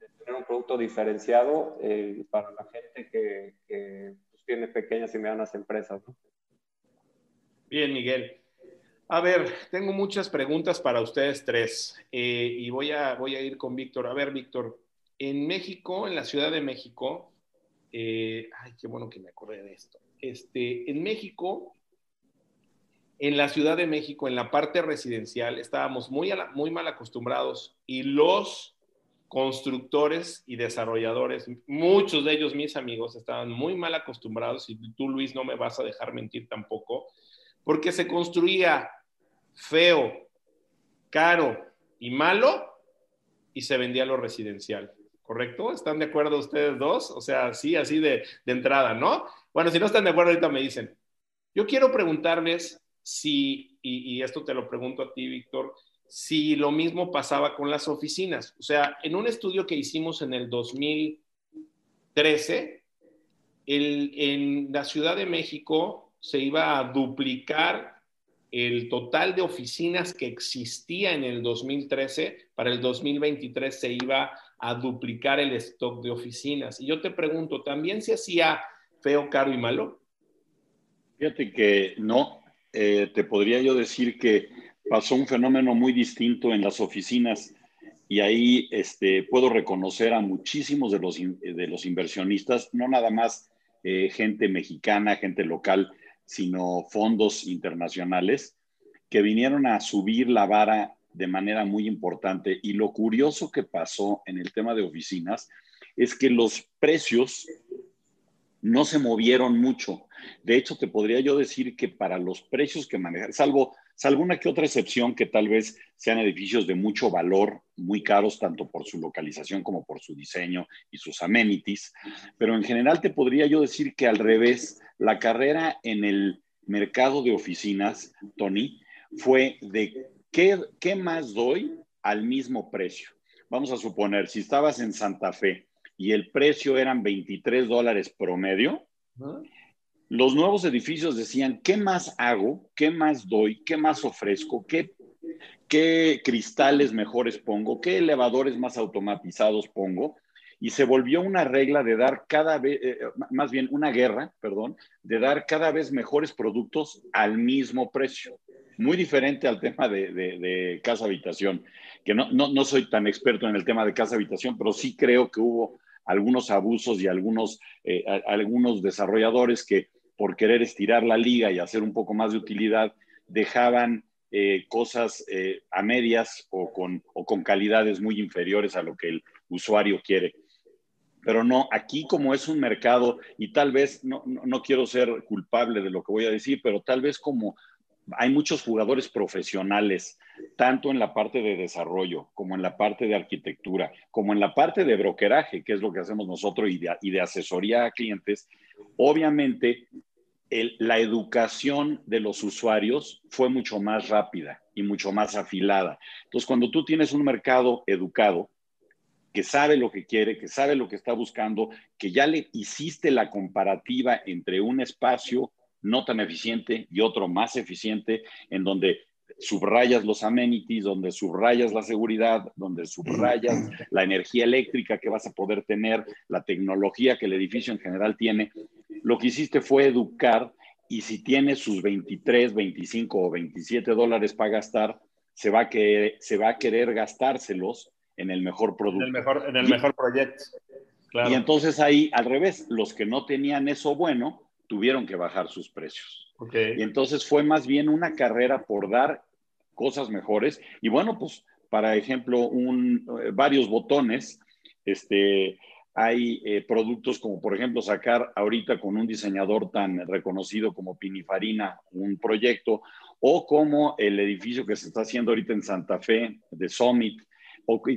de tener un producto diferenciado eh, para la gente que, que pues, tiene pequeñas y medianas empresas. ¿no? Bien, Miguel. A ver, tengo muchas preguntas para ustedes tres eh, y voy a, voy a ir con Víctor. A ver, Víctor, en México, en la Ciudad de México, eh, ay, qué bueno que me acordé de esto. Este, en México en la Ciudad de México, en la parte residencial, estábamos muy, mal acostumbrados y los constructores y desarrolladores, muchos de ellos mis amigos, estaban muy mal acostumbrados y tú, Luis, no me vas a dejar mentir tampoco, porque se construía feo, caro y malo y se vendía lo residencial. ¿Correcto? ¿Están de acuerdo ustedes dos? O sea, sí, así de, de entrada, ¿no? Bueno, si no están de acuerdo, ahorita me dicen. Yo quiero preguntarles si, y, esto te lo pregunto a ti, Víctor, si lo mismo pasaba con las oficinas. O sea, en un estudio que hicimos en el 2013, el, en la Ciudad de México se iba a duplicar el total de oficinas que existía en el 2013, para el 2023 se iba a duplicar el stock de oficinas. Y yo te pregunto, ¿también se hacía feo, caro y malo? Fíjate que no, eh, te podría yo decir que pasó un fenómeno muy distinto en las oficinas y ahí este, puedo reconocer a muchísimos de los, de los inversionistas, no nada más eh, gente mexicana, gente local, sino fondos internacionales que vinieron a subir la vara de manera muy importante. Y lo curioso que pasó en el tema de oficinas es que los precios no se movieron mucho. De hecho, te podría yo decir que para los precios que manejan, salvo, salvo una que otra excepción que tal vez sean edificios de mucho valor, muy caros tanto por su localización como por su diseño y sus amenities, pero en general te podría yo decir que al revés, la carrera en el mercado de oficinas, Tony, fue de qué, qué más doy al mismo precio. Vamos a suponer, si estabas en Santa Fe y el precio eran 23 dólares promedio, los nuevos edificios decían, ¿qué más hago? ¿Qué más doy? ¿Qué más ofrezco? ¿Qué, qué cristales mejores pongo? ¿Qué elevadores más automatizados pongo? Y se volvió una regla de dar cada vez, eh, más bien una guerra, perdón, de dar cada vez mejores productos al mismo precio. Muy diferente al tema de, de, casa habitación, que no, no, no soy tan experto en el tema de casa habitación, pero sí creo que hubo algunos abusos y algunos, eh, algunos desarrolladores que por querer estirar la liga y hacer un poco más de utilidad, dejaban eh, cosas eh, a medias o con, o con calidades muy inferiores a lo que el usuario quiere. Pero no, aquí como es un mercado, y tal vez, no, no, no quiero ser culpable de lo que voy a decir, pero tal vez como hay muchos jugadores profesionales, tanto en la parte de desarrollo, como en la parte de arquitectura, como en la parte de brokeraje, que es lo que hacemos nosotros, y de, asesoría a clientes. Obviamente, la educación de los usuarios fue mucho más rápida y mucho más afilada. Entonces, cuando tú tienes un mercado educado, que sabe lo que quiere, que sabe lo que está buscando, que ya le hiciste la comparativa entre un espacio no tan eficiente y otro más eficiente, en donde subrayas los amenities, donde subrayas la seguridad, donde subrayas la energía eléctrica que vas a poder tener, la tecnología que el edificio en general tiene. Lo que hiciste fue educar y si tiene sus 23, 25 o 27 dólares para gastar, se va a, que, se va a querer gastárselos en el mejor producto. En el mejor, en el mejor proyecto. Y entonces ahí, al revés, los que no tenían eso bueno, tuvieron que bajar sus precios. Y entonces fue más bien una carrera por dar cosas mejores. Y bueno, pues, para ejemplo, un, eh, varios botones, este, hay eh, productos como, por ejemplo, sacar ahorita con un diseñador tan reconocido como Pinifarina un proyecto, o como el edificio que se está haciendo ahorita en Santa Fe de Summit,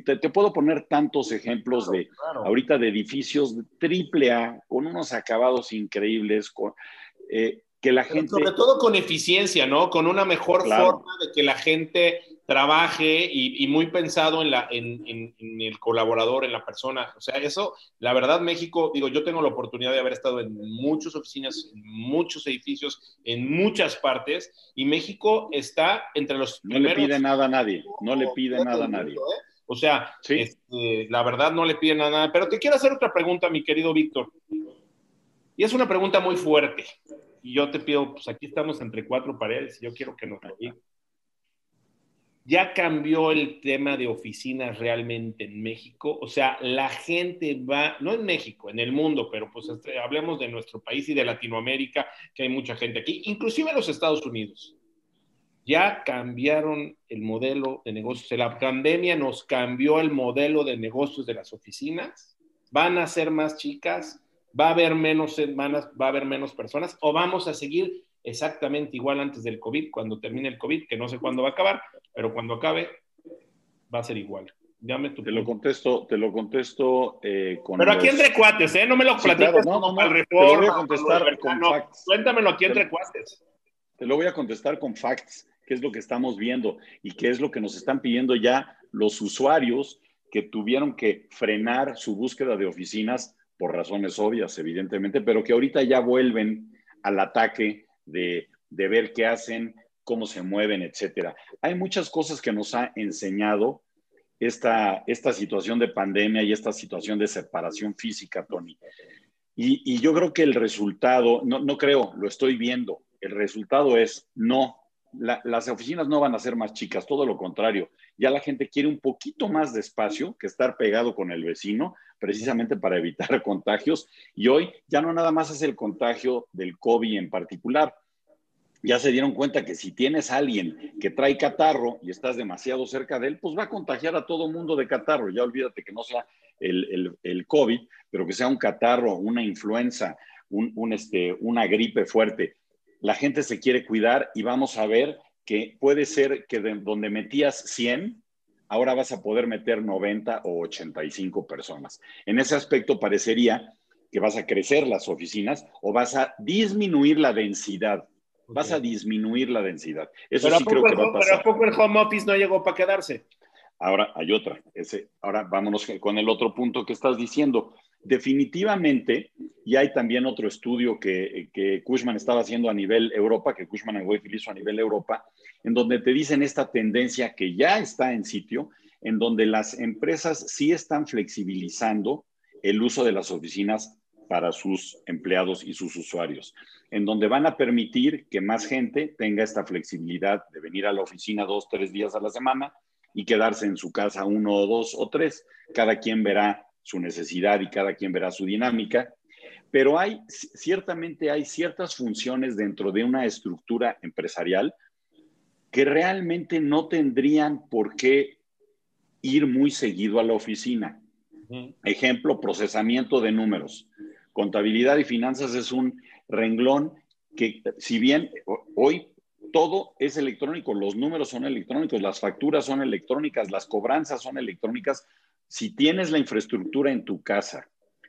te, puedo poner tantos ejemplos de ahorita de edificios triple A con unos acabados increíbles, con, eh, que la gente... Sobre todo con eficiencia, ¿no? Con una mejor forma de que la gente trabaje y, muy pensado en, la, en, el colaborador, en la persona. O sea, eso, la verdad, México, digo, yo tengo la oportunidad de haber estado en muchas oficinas, en muchos edificios, en muchas partes, y México está entre los... No le pide nada a nadie, no le pide nada a nadie. ¿eh? O sea, este, la verdad no le piden nada. Pero te quiero hacer otra pregunta, mi querido Víctor. Y es una pregunta muy fuerte. Y yo te pido, pues aquí estamos entre cuatro paredes y yo quiero que nos lo digas. ¿Ya cambió el tema de oficinas realmente en México? O sea, la gente va, no en México, en el mundo, pero pues este, hablemos de nuestro país y de Latinoamérica, que hay mucha gente aquí, inclusive en los Estados Unidos ya cambiaron el modelo de negocios. La pandemia nos cambió el modelo de negocios de las oficinas. Van a ser más chicas, va a haber menos semanas, va a haber menos personas, o vamos a seguir exactamente igual antes del COVID, cuando termine el COVID, que no sé cuándo va a acabar, pero cuando acabe va a ser igual. Llame tu te lo contesto, te lo contesto eh, con. Pero aquí entre cuates, ¿eh? No me lo platiques no, no, no, al Te lo voy a contestar con facts. Cuéntamelo aquí entre cuates. Te lo voy a contestar con facts qué es lo que estamos viendo y qué es lo que nos están pidiendo ya los usuarios que tuvieron que frenar su búsqueda de oficinas por razones obvias, evidentemente, pero que ahorita ya vuelven al ataque de, ver qué hacen, cómo se mueven, etcétera. Hay muchas cosas que nos ha enseñado esta, esta situación de pandemia y esta situación de separación física, Tony. Y, yo creo que el resultado, no, no creo, lo estoy viendo, el resultado es no, las oficinas no van a ser más chicas, todo lo contrario. Ya la gente quiere un poquito más de espacio que estar pegado con el vecino, precisamente para evitar <laughs> contagios. Y hoy ya no nada más es el contagio del COVID en particular. ya se dieron cuenta que si tienes a alguien que trae catarro y estás demasiado cerca de él, pues va a contagiar a todo mundo de catarro. Ya olvídate que no sea el, el, COVID, pero que sea un catarro, una influenza, un, este, una gripe fuerte. La gente se quiere cuidar y vamos a ver que puede ser que de donde metías 100, ahora vas a poder meter 90 o 85 personas. En ese aspecto parecería que vas a crecer las oficinas o vas a disminuir la densidad. Vas a disminuir la densidad. Eso sí creo que va a pasar. Pero ¿a poco el home office no llegó para quedarse? Ahora hay otra. Ese, ahora vámonos con el otro punto que estás diciendo. Definitivamente, y hay también otro estudio que, que Cushman estaba haciendo a nivel Europa, que Cushman y Wayfield hizo a nivel Europa, en donde te dicen esta tendencia que ya está en sitio, en donde las empresas sí están flexibilizando el uso de las oficinas para sus empleados y sus usuarios, en donde van a permitir que más gente tenga esta flexibilidad de venir a la oficina dos, tres días a la semana y quedarse en su casa uno o dos o tres. Cada quien verá su necesidad y cada quien verá su dinámica. Pero hay, ciertamente hay ciertas funciones dentro de una estructura empresarial que realmente no tendrían por qué ir muy seguido a la oficina. Ejemplo, procesamiento de números. Contabilidad y finanzas es un renglón que, si bien hoy todo es electrónico, los números son electrónicos, las facturas son electrónicas, las cobranzas son electrónicas. Si tienes la infraestructura en tu casa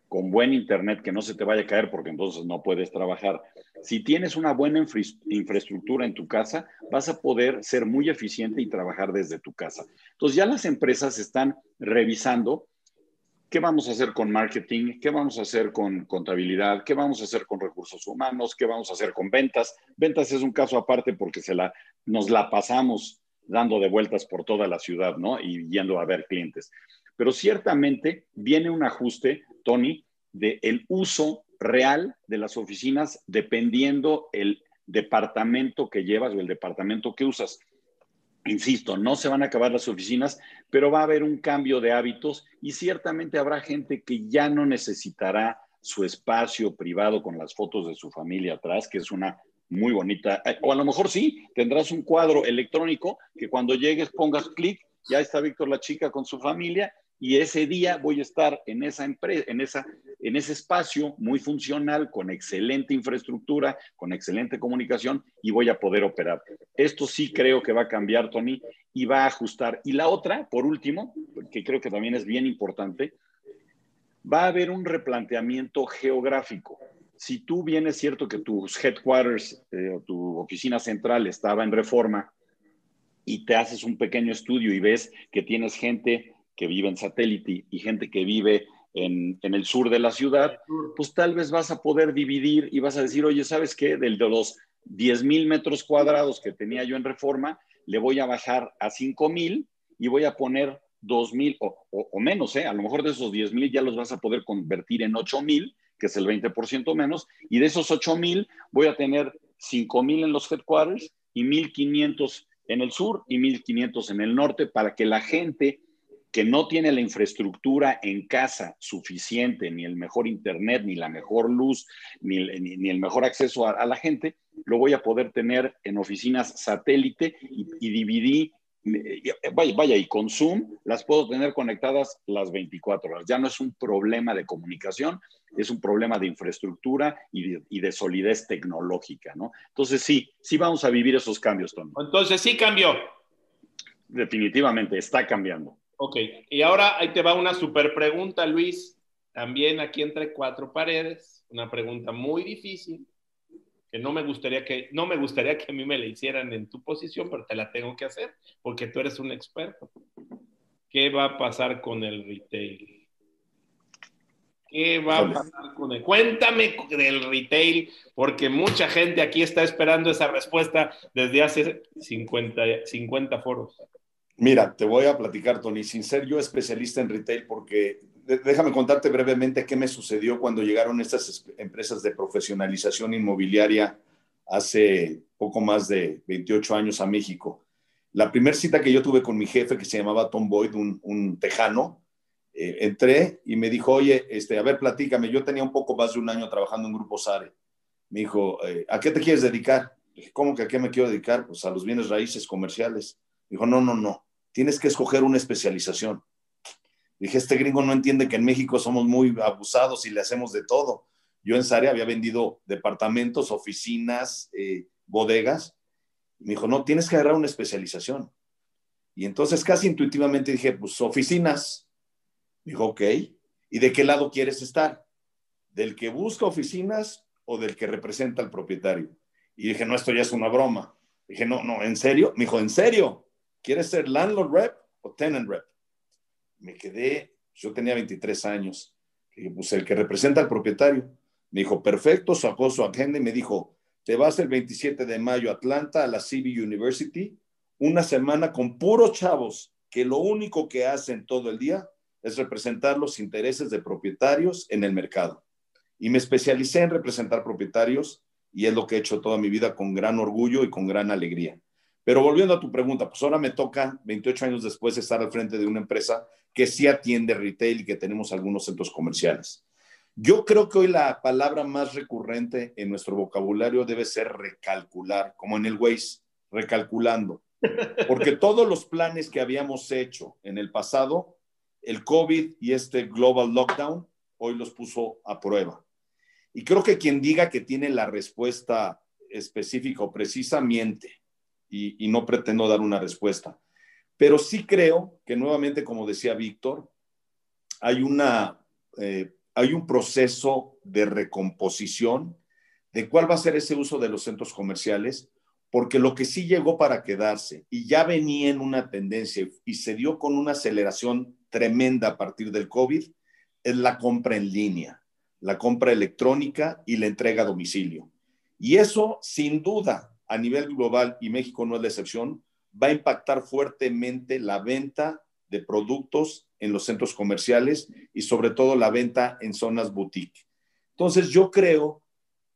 con buen internet que no se te vaya a caer porque entonces no puedes trabajar, si tienes una buena infraestructura en tu casa, vas a poder ser muy eficiente y trabajar desde tu casa. Entonces ya las empresas están revisando ¿Qué vamos a hacer con marketing? ¿Qué vamos a hacer con contabilidad? ¿Qué vamos a hacer con recursos humanos? ¿Qué vamos a hacer con ventas? Ventas es un caso aparte porque se la, nos la pasamos dando de vueltas por toda la ciudad, ¿no? Y yendo a ver clientes. Pero ciertamente viene un ajuste, Tony, del el uso real de las oficinas dependiendo el departamento que llevas o el departamento que usas. Insisto, no se van a acabar las oficinas, pero va a haber un cambio de hábitos y ciertamente habrá gente que ya no necesitará su espacio privado con las fotos de su familia atrás, que es una muy bonita, eh, o a lo mejor sí, tendrás un cuadro electrónico que cuando llegues pongas clic, ya está Víctor la chica con su familia y ese día voy a estar en esa empresa, en esa en ese espacio muy funcional, con excelente infraestructura, con excelente comunicación y voy a poder operar. Esto sí creo que va a cambiar, Tony, y va a ajustar. Y la otra, por último, que creo que también es bien importante, va a haber un replanteamiento geográfico. Si tú vienes, cierto que tus headquarters eh, o tu oficina central estaba en reforma y te haces un pequeño estudio y ves que tienes gente que vive en satélite y gente que vive en, el sur de la ciudad, pues tal vez vas a poder dividir y vas a decir, oye, ¿sabes qué? Del de los 10 mil metros cuadrados que tenía yo en reforma, le voy a bajar a 5 mil y voy a poner 2 mil o, menos, ¿eh? A lo mejor de esos 10 mil ya los vas a poder convertir en 8 mil, que es el 20% menos, y de esos 8 mil voy a tener 5 mil en los headquarters y 1.500 en el sur y 1.500 en el norte para que la gente que no tiene la infraestructura en casa suficiente, ni el mejor internet, ni la mejor luz, ni el, mejor acceso a, la gente, lo voy a poder tener en oficinas satélite y, y dividí, vaya, vaya, y con Zoom las puedo tener conectadas las 24 horas. Ya no es un problema de comunicación, es un problema de infraestructura y de, y de solidez tecnológica, ¿no? Entonces sí, sí vamos a vivir esos cambios, Tom. Entonces sí cambió. Definitivamente, está cambiando. Ok, y ahora ahí te va una super pregunta, Luis. También aquí entre cuatro paredes, una pregunta muy difícil que no me gustaría que no me gustaría que a mí me la hicieran en tu posición, pero te la tengo que hacer porque tú eres un experto. ¿Qué va a pasar con el retail? ¿Qué va a pasar con el? Cuéntame del retail, porque mucha gente aquí está esperando esa respuesta desde hace 50, 50 foros. Mira, te voy a platicar, Tony, sin ser yo especialista en retail, porque déjame contarte brevemente qué me sucedió cuando llegaron estas empresas de profesionalización inmobiliaria hace poco más de 28 años a México. La primera cita que yo tuve con mi jefe, que se llamaba Tom Boyd, un, tejano, eh, entré y me dijo, oye, este, a ver, platícame, yo tenía un poco más de un año trabajando en Grupo Sare. Me dijo, eh, ¿a qué te quieres dedicar? Dije, ¿cómo que a qué me quiero dedicar? Pues a los bienes raíces comerciales. Dijo, no, no, no, tienes que escoger una especialización. Dije, este gringo no entiende que en México somos muy abusados y le hacemos de todo. Yo en Sare había vendido departamentos, oficinas, eh, bodegas. Y me dijo, no, tienes que agarrar una especialización. Y entonces casi intuitivamente dije, pues oficinas. Dijo, ok. ¿Y de qué lado quieres estar? ¿Del que busca oficinas o del que representa al propietario? Y dije, no, esto ya es una broma. Dije, no, no, ¿en serio? Me dijo, ¿en serio? ¿Quieres ser landlord rep o tenant rep? Me quedé, yo tenía 23 años. Dije, pues el que representa al propietario. Me dijo, perfecto, sacó su agenda y me dijo, te vas el 27 de mayo a Atlanta, a la CB University, una semana con puros chavos que lo único que hacen todo el día es representar los intereses de propietarios en el mercado. Y me especialicé en representar propietarios y es lo que he hecho toda mi vida con gran orgullo y con gran alegría. Pero volviendo a tu pregunta, pues ahora me toca, 28 años después, estar al frente de una empresa que sí atiende retail y que tenemos algunos centros comerciales. Yo creo que hoy la palabra más recurrente en nuestro vocabulario debe ser recalcular, como en el Waze, recalculando. Porque <laughs> todos los planes que habíamos hecho en el pasado, el COVID y este global lockdown, hoy los puso a prueba. Y creo que quien diga que tiene la respuesta específica o precisa miente y, no pretendo dar una respuesta. Pero sí creo que nuevamente, como decía Víctor, hay, eh, hay un proceso de recomposición de cuál va a ser ese uso de los centros comerciales porque lo que sí llegó para quedarse y ya venía en una tendencia y se dio con una aceleración tremenda a partir del COVID es la compra en línea, la compra electrónica y la entrega a domicilio. Y eso, sin duda, a nivel global, y México no es la excepción, va a impactar fuertemente la venta de productos en los centros comerciales y sobre todo la venta en zonas boutique. Entonces, yo creo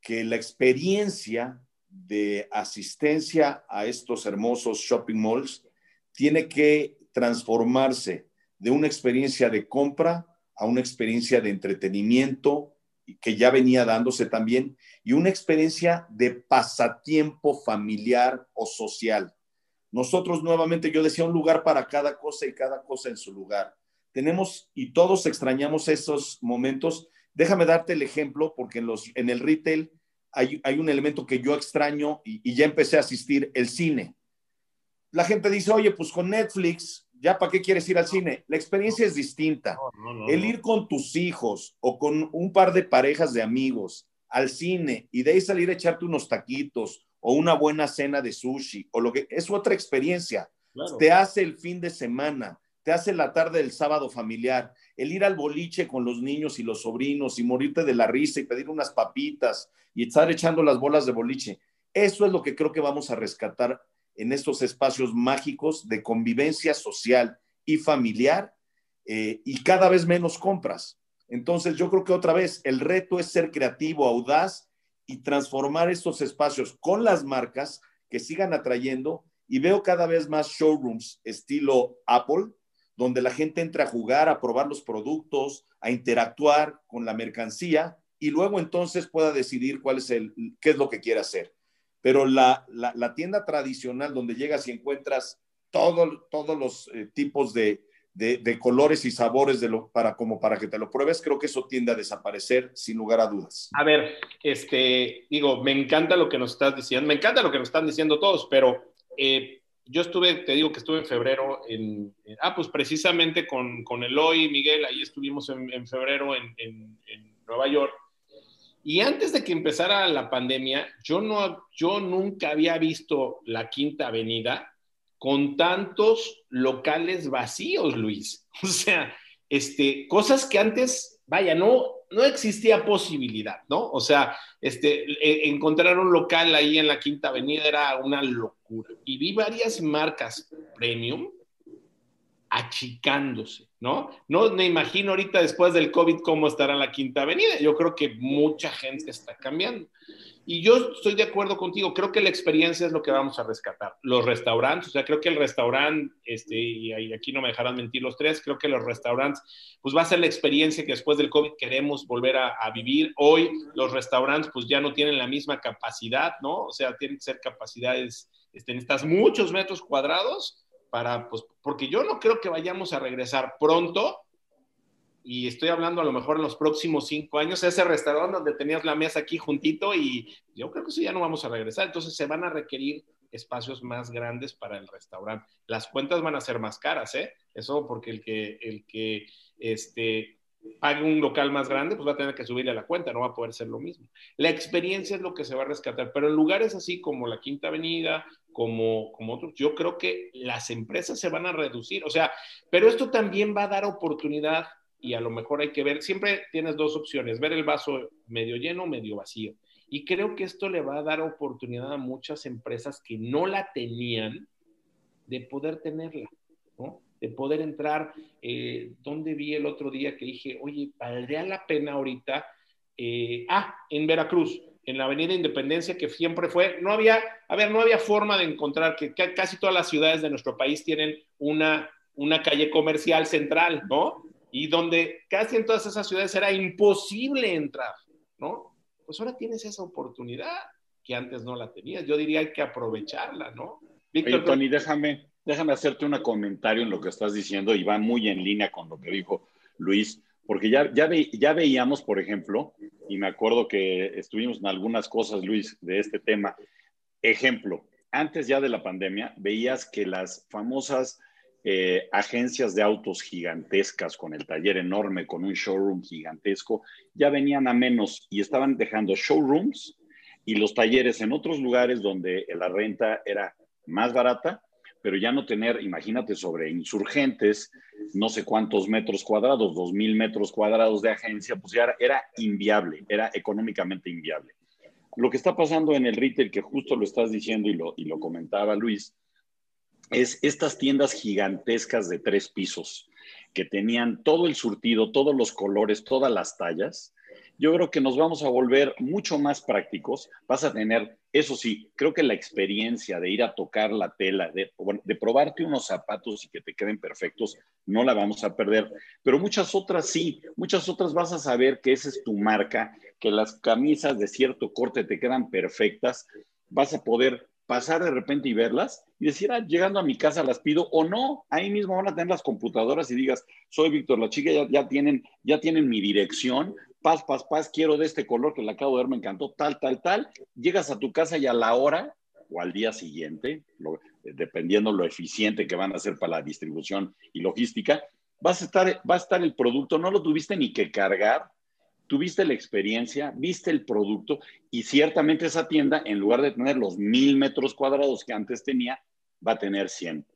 que la experiencia de asistencia a estos hermosos shopping malls tiene que transformarse de una experiencia de compra a una experiencia de entretenimiento que ya venía dándose también y una experiencia de pasatiempo familiar o social. Nosotros nuevamente, yo decía, un lugar para cada cosa y cada cosa en su lugar. Tenemos y todos extrañamos esos momentos. Déjame darte el ejemplo porque en, los, en el retail hay, un elemento que yo extraño y, ya empecé a asistir, el cine. La gente dice, oye, pues con Netflix, ¿ya para qué quieres ir al cine? La experiencia es distinta. el ir con tus hijos o con un par de parejas de amigos al cine y de ahí salir a echarte unos taquitos o una buena cena de sushi o lo que es otra experiencia. Te hace el fin de semana, te hace la tarde del sábado familiar, el ir al boliche con los niños y los sobrinos y morirte de la risa y pedir unas papitas y estar echando las bolas de boliche. Eso es lo que creo que vamos a rescatar en estos espacios mágicos de convivencia social y familiar eh, y cada vez menos compras. Entonces yo creo que otra vez el reto es ser creativo, audaz y transformar estos espacios con las marcas que sigan atrayendo y veo cada vez más showrooms estilo Apple, donde la gente entra a jugar, a probar los productos, a interactuar con la mercancía y luego entonces pueda decidir cuál es el, qué es lo que quiere hacer. Pero la, la, tienda tradicional donde llegas y encuentras todo, todos los eh, tipos de, de, colores y sabores para, como para que te lo pruebes, creo que eso tiende a desaparecer sin lugar a dudas. A ver, este, digo, me encanta lo que nos estás diciendo, me encanta lo que nos están diciendo todos, pero eh, yo estuve, te digo que estuve en febrero en, ah, pues precisamente con, con Eloy y Miguel, ahí estuvimos en, febrero en, en, Nueva York. Y antes de que empezara la pandemia, yo, no, yo nunca había visto la Quinta Avenida con tantos locales vacíos, Luis. <laughs> O sea, este, cosas que antes, vaya, no, no existía posibilidad, ¿no? O sea, este, e, encontrar un local ahí en la Quinta Avenida era una locura. Y vi varias marcas premium achicándose, ¿no? No me imagino ahorita después del COVID cómo estará la Quinta Avenida. Yo creo que mucha gente está cambiando. Y yo estoy de acuerdo contigo, creo que la experiencia es lo que vamos a rescatar. Los restaurantes, o sea, creo que el restaurante, este, y aquí no me dejarán mentir los tres, creo que los restaurantes, pues va a ser la experiencia que después del COVID queremos volver a, vivir. Hoy los restaurantes pues ya no tienen la misma capacidad, ¿no? O sea, tienen que ser capacidades, este, necesitas muchos metros cuadrados para, pues, porque yo no creo que vayamos a regresar pronto y estoy hablando a lo mejor en los próximos cinco años, ese restaurante donde tenías la mesa aquí juntito y yo creo que eso ya no vamos a regresar. Entonces se van a requerir espacios más grandes para el restaurante. Las cuentas van a ser más caras, ¿eh? Eso porque el que, el que este, pague un local más grande, pues va a tener que subirle a la cuenta, no va a poder ser lo mismo. La experiencia es lo que se va a rescatar, pero en lugares así como la Quinta Avenida, como, como otros, yo creo que las empresas se van a reducir, o sea, pero esto también va a dar oportunidad y a lo mejor hay que ver, siempre tienes dos opciones, ver el vaso medio lleno o medio vacío. Y creo que esto le va a dar oportunidad a muchas empresas que no la tenían de poder tenerla. De poder entrar, eh, donde vi el otro día que dije, oye, valdría la pena ahorita, eh, ah, en Veracruz, en la Avenida Independencia, que siempre fue, no había, a ver, no había forma de encontrar que, casi todas las ciudades de nuestro país tienen una, una calle comercial central, ¿no? y donde casi en todas esas ciudades era imposible entrar, ¿no? Pues ahora tienes esa oportunidad que antes no la tenías. Yo diría hay que aprovecharla, ¿no? Víctor, Tony, déjame, déjame hacerte un comentario en lo que estás diciendo y va muy en línea con lo que dijo Luis, porque ya, ya, veíamos, por ejemplo, y me acuerdo que estuvimos en algunas cosas, Luis, de este tema. Ejemplo, antes ya de la pandemia, veías que las famosas eh, agencias de autos gigantescas con el taller enorme, con un showroom gigantesco, ya venían a menos y estaban dejando showrooms y los talleres en otros lugares donde la renta era más barata, pero ya no tener, imagínate, sobre insurgentes, no sé cuántos metros cuadrados, dos mil metros cuadrados de agencia, pues ya era, inviable, era económicamente inviable. Lo que está pasando en el retail, que justo lo estás diciendo y lo, y lo comentaba Luis, es estas tiendas gigantescas de tres pisos que tenían todo el surtido, todos los colores, todas las tallas. Yo creo que nos vamos a volver mucho más prácticos. Vas a tener, eso sí, creo que la experiencia de ir a tocar la tela, de, de probarte unos zapatos y que te queden perfectos, no la vamos a perder. Pero muchas otras sí, muchas otras vas a saber que esa es tu marca, que las camisas de cierto corte te quedan perfectas. Vas a poder pasar de repente y verlas y decir, ah, llegando a mi casa las pido o no, ahí mismo van a tener las computadoras y digas, soy Víctor, la chica ya, tienen, ya tienen mi dirección, paz, paz, paz, quiero de este color que le acabo de ver, me encantó, tal, tal, tal, llegas a tu casa y a la hora o al día siguiente, dependiendo lo eficiente que van a ser para la distribución y logística, vas a estar, va a estar el producto, no lo tuviste ni que cargar, tuviste la experiencia, viste el producto y ciertamente esa tienda, en lugar de tener los mil metros cuadrados que antes tenía, va a tener 100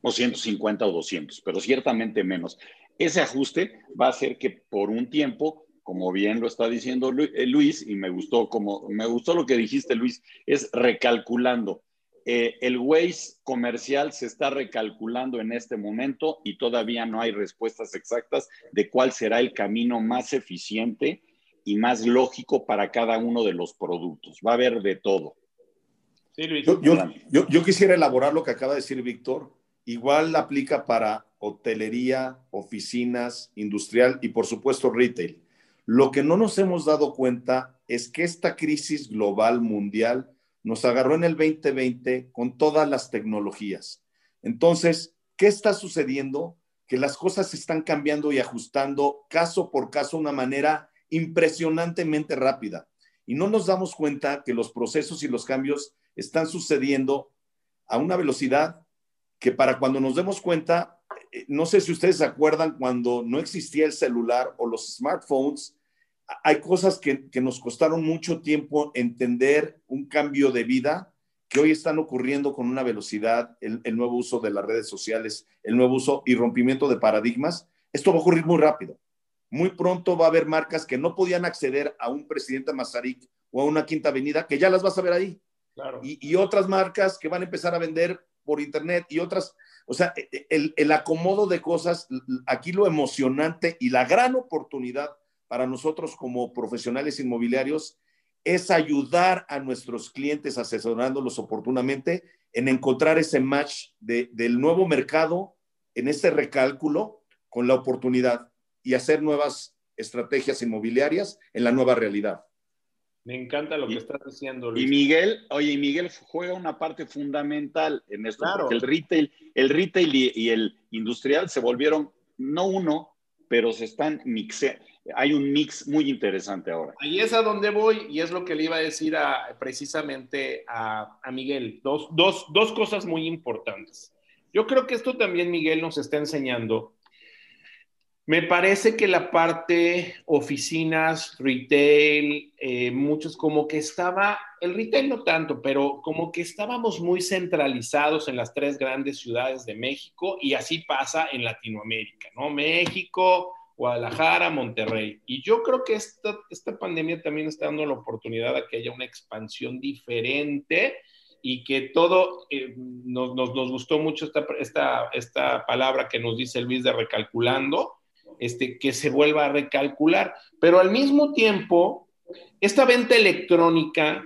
o 150 o 200, pero ciertamente menos. Ese ajuste va a hacer que por un tiempo, como bien lo está diciendo eh, Luis, y me gustó, como, me gustó lo que dijiste, Luis, es recalculando eh, el Waze comercial se está recalculando en este momento y todavía no hay respuestas exactas de cuál será el camino más eficiente y más lógico para cada uno de los productos. Va a haber de todo. Yo, quisiera elaborar lo que acaba de decir Víctor. Igual aplica para hotelería, oficinas, industrial y por supuesto retail. Lo que no nos hemos dado cuenta es que esta crisis global mundial nos agarró en el 2020 con todas las tecnologías. Entonces, ¿qué está sucediendo? Que las cosas se están cambiando y ajustando caso por caso de una manera impresionantemente rápida. Y no nos damos cuenta que los procesos y los cambios están sucediendo a una velocidad que para cuando nos demos cuenta, eh, no sé si ustedes se acuerdan cuando no existía el celular o los smartphones, hay cosas que, nos costaron mucho tiempo entender un cambio de vida que hoy están ocurriendo con una velocidad, el, nuevo uso de las redes sociales, el nuevo uso y rompimiento de paradigmas. Esto va a ocurrir muy rápido. Muy pronto va a haber marcas que no podían acceder a un presidente Mazarik o a una quinta avenida, que ya las vas a ver ahí. Y, otras marcas que van a empezar a vender por internet y otras, o sea, el, el acomodo de cosas, aquí lo emocionante y la gran oportunidad para nosotros como profesionales inmobiliarios es ayudar a nuestros clientes asesorándolos oportunamente en encontrar ese match del nuevo mercado en este recálculo con la oportunidad y hacer nuevas estrategias inmobiliarias en la nueva realidad. Me encanta lo que estás diciendo, Luis. Y Miguel, oye, Miguel juega una parte fundamental en esto, porque el retail, el retail y, el industrial se volvieron no uno, pero se están mixando. Hay un mix muy interesante ahora. Ahí es a donde voy y es lo que le iba a decir a, precisamente a, a Miguel. Dos, dos, dos cosas muy importantes. Yo creo que esto también Miguel nos está enseñando me parece que la parte oficinas, retail, eh, muchos como que estaba, el retail no tanto, pero como que estábamos muy centralizados en las tres grandes ciudades de México y así pasa en Latinoamérica, ¿no? México, Guadalajara, Monterrey. Y yo creo que esta, esta pandemia también está dando la oportunidad de que haya una expansión diferente y que todo, eh, nos, nos, nos, gustó mucho esta, esta, esta palabra que nos dice Luis de recalculando, este, que se vuelva a recalcular. Pero al mismo tiempo, esta venta electrónica,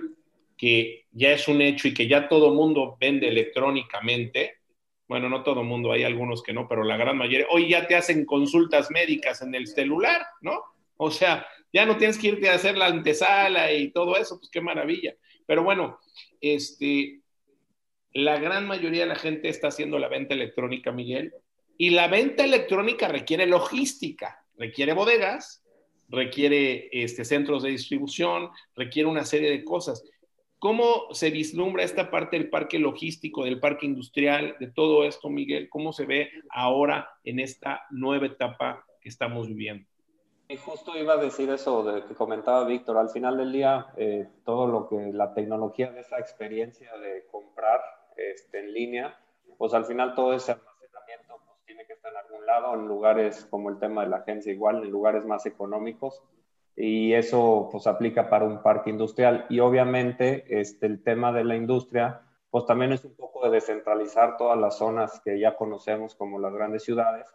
que ya es un hecho y que ya todo mundo vende electrónicamente, bueno, no todo mundo, hay algunos que no, pero la gran mayoría, hoy ya te hacen consultas médicas en el celular, ¿no? O sea, ya no tienes que irte a hacer la antesala y todo eso, pues qué maravilla. Pero bueno, este, la gran mayoría de la gente está haciendo la venta electrónica, Miguel, y la venta electrónica requiere logística, requiere bodegas, requiere este, centros de distribución, requiere una serie de cosas. ¿Cómo se vislumbra esta parte del parque logístico, del parque industrial, de todo esto, Miguel? ¿Cómo se ve ahora en esta nueva etapa que estamos viviendo? Y justo iba a decir eso de que comentaba Víctor. Al final del día, eh, todo lo que la tecnología de esa experiencia de comprar este, en línea, pues al final todo ese en algún lado, en lugares como el tema de la agencia igual, en lugares más económicos. Y eso pues aplica para un parque industrial. Y obviamente este, el tema de la industria pues también es un poco de descentralizar todas las zonas que ya conocemos como las grandes ciudades.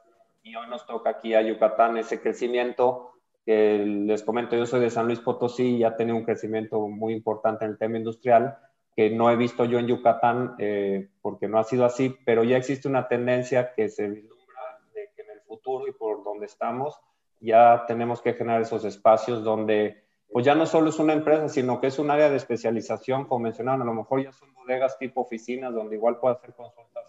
Y hoy nos toca aquí a Yucatán ese crecimiento que les comento, yo soy de San Luis Potosí y ha tenido un crecimiento muy importante en el tema industrial que no he visto yo en Yucatán eh, porque no ha sido así, pero ya existe una tendencia que se futuro y por donde estamos, ya tenemos que generar esos espacios donde, pues ya no solo es una empresa, sino que es un área de especialización, como mencionaron, a lo mejor ya son bodegas tipo oficinas, donde igual puedes hacer consultas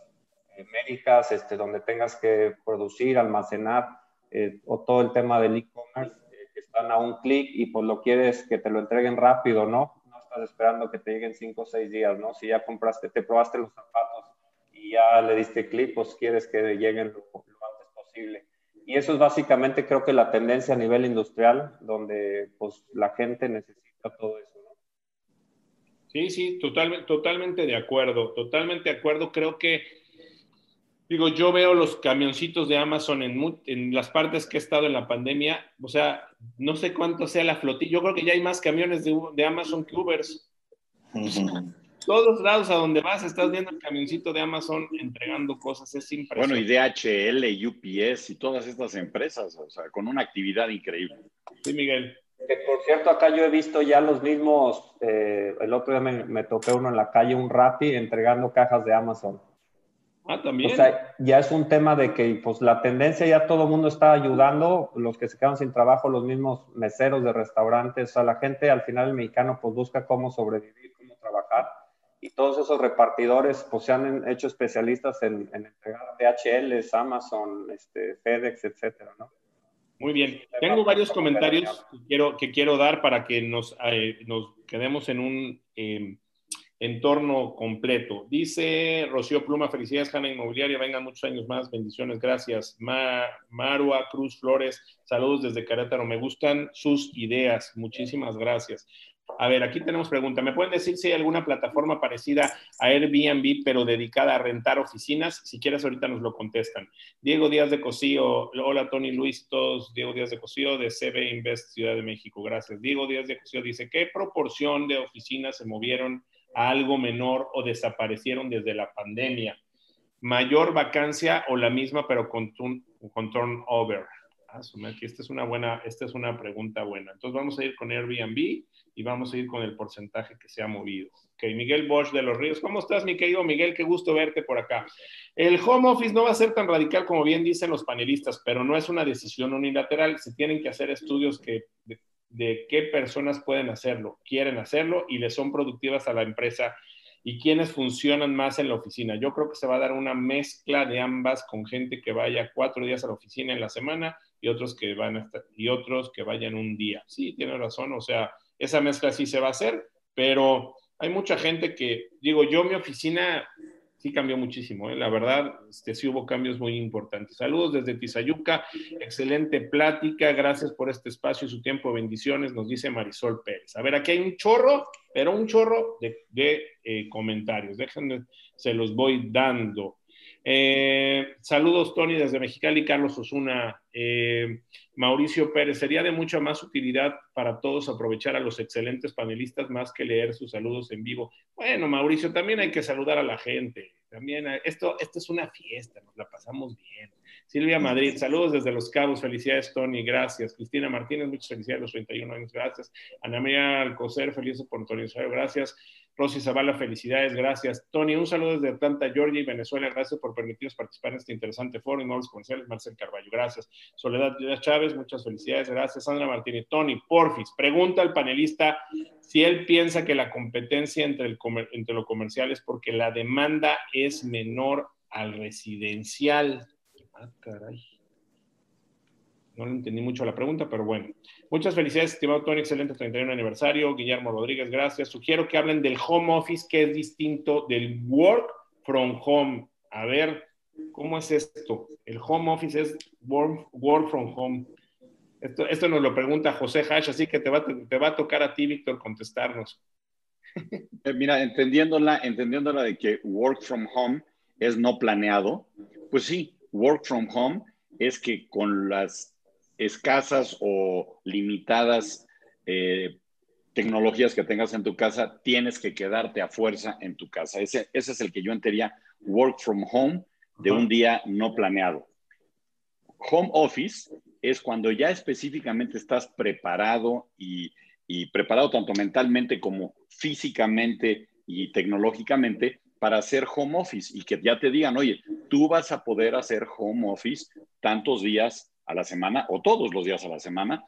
eh, médicas, este, donde tengas que producir, almacenar, eh, o todo el tema del e-commerce, que están a un clic y pues lo quieres que te lo entreguen rápido, ¿no? No estás esperando que te lleguen cinco o seis días, ¿no? Si ya compraste, te probaste los zapatos y ya le diste clic, pues quieres que lleguen lo, y eso es básicamente creo que la tendencia a nivel industrial, donde pues la gente necesita todo eso. Sí, sí, totalmente, totalmente de acuerdo, totalmente de acuerdo. Creo que, digo, yo veo los camioncitos de Amazon en, en las partes que he estado en la pandemia, o sea, no sé cuánto sea la flotilla, yo creo que ya hay más camiones de, de Amazon que Ubers todos lados a donde vas estás viendo el camioncito de Amazon entregando cosas, es impresionante. Bueno, y DHL, UPS y todas estas empresas, o sea, con una actividad increíble. Sí, Miguel. por cierto, acá yo he visto ya los mismos, eh, el otro día me, me topé uno en la calle, un Rappi, entregando cajas de Amazon. Ah, también. O sea, ya es un tema de que pues la tendencia ya todo el mundo está ayudando, los que se quedan sin trabajo, los mismos meseros de restaurantes, o sea, la gente al final el mexicano pues busca cómo sobrevivir, cómo trabajar y todos esos repartidores pues se han hecho especialistas en, entregar DHL, Amazon, este, FedEx, etcétera, ¿no? Muy bien. Tengo varios comentarios que quiero, que quiero dar para que nos, eh, nos quedemos en un em, entorno completo. Dice Rocío Pluma, felicidades, Hanna Inmobiliaria, vengan muchos años más, bendiciones, gracias. Marua Cruz Flores, saludos desde Querétaro, me gustan sus ideas, muchísimas gracias. A ver, aquí tenemos pregunta. ¿Me pueden decir si hay alguna plataforma parecida a Airbnb, pero dedicada a rentar oficinas? Si quieres, ahorita nos lo contestan. Diego Díaz de Cosío. Hola, Tony Luis, todos. Diego Díaz de Cosío, de CB Invest Ciudad de México. Gracias. Diego Díaz de Cosío dice, ¿qué proporción de oficinas se movieron algo menor o desaparecieron desde la pandemia? ¿Mayor vacancia o la misma, pero con, con turnover? Ah, esta es una buena, esta es una pregunta buena. Entonces vamos a ir con Airbnb y vamos a ir con el porcentaje que se ha movido. Ok, Miguel Bosch de los Ríos. ¿Cómo estás, mi querido Miguel? Qué gusto verte por acá. El home office no va a ser tan radical como bien dicen los panelistas, pero no es una decisión unilateral. Se tienen que hacer estudios que, de, qué personas pueden hacerlo, quieren hacerlo y le son productivas a la empresa y quiénes funcionan más en la oficina. Yo creo que se va a dar una mezcla de ambas con gente que vaya cuatro días a la oficina en la semana y otros que van hasta, y otros que vayan un día. Sí, tiene razón, o sea, esa mezcla sí se va a hacer, pero hay mucha gente que, digo, yo mi oficina sí cambió muchísimo, ¿eh? la verdad, este, sí hubo cambios muy importantes. Saludos desde Tizayuca, excelente plática, gracias por este espacio y su tiempo, bendiciones, nos dice Marisol Pérez. A ver, aquí hay un chorro, pero un chorro de, eh, comentarios, déjenme, se los voy dando. Eh, saludos, Tony, desde Mexicali, Carlos Osuna, eh, Mauricio Pérez. Sería de mucha más utilidad para todos aprovechar a los excelentes panelistas más que leer sus saludos en vivo. Bueno, Mauricio, también hay que saludar a la gente. También esto, esto es una fiesta, nos la pasamos bien. Silvia Madrid, saludos desde Los Cabos, felicidades Tony, gracias. Cristina Martínez, muchas felicidades, los 31 años, gracias. Ana María Alcocer, felices por tu aniversario, gracias. Rosy Zavala, felicidades, gracias. Tony, un saludo desde Atlanta, Georgia y Venezuela. Gracias por permitirnos participar en este interesante foro y nuevos comerciales. Marcel Carballo, gracias. Soledad Chávez, muchas felicidades, gracias. Sandra Martínez, Tony, porfis, pregunta al panelista si él piensa que la competencia entre, el entre lo comercial es porque la demanda es menor al residencial. Ah, caray. No le entendí mucho la pregunta, pero bueno. Muchas felicidades, estimado Tony. Excelente 31 aniversario. Guillermo Rodríguez, gracias. Sugiero que hablen del home office, que es distinto del work from home. A ver, ¿cómo es esto? El home office es work, from home. Esto, esto, nos lo pregunta José Hash, así que te va, te va a tocar a ti, Víctor, contestarnos. <laughs> Eh, mira, entendiéndola, entendiéndola de que work from home es no planeado, pues sí, work from home es que con las escasas o limitadas eh, tecnologías que tengas en tu casa, tienes que quedarte a fuerza en tu casa. Ese, ese es el que yo entendería work from home de un día no planeado. Home office es cuando ya específicamente estás preparado y, y preparado tanto mentalmente como físicamente y tecnológicamente para hacer home office y que ya te digan, oye, tú vas a poder hacer home office tantos días a la semana o todos los días a la semana,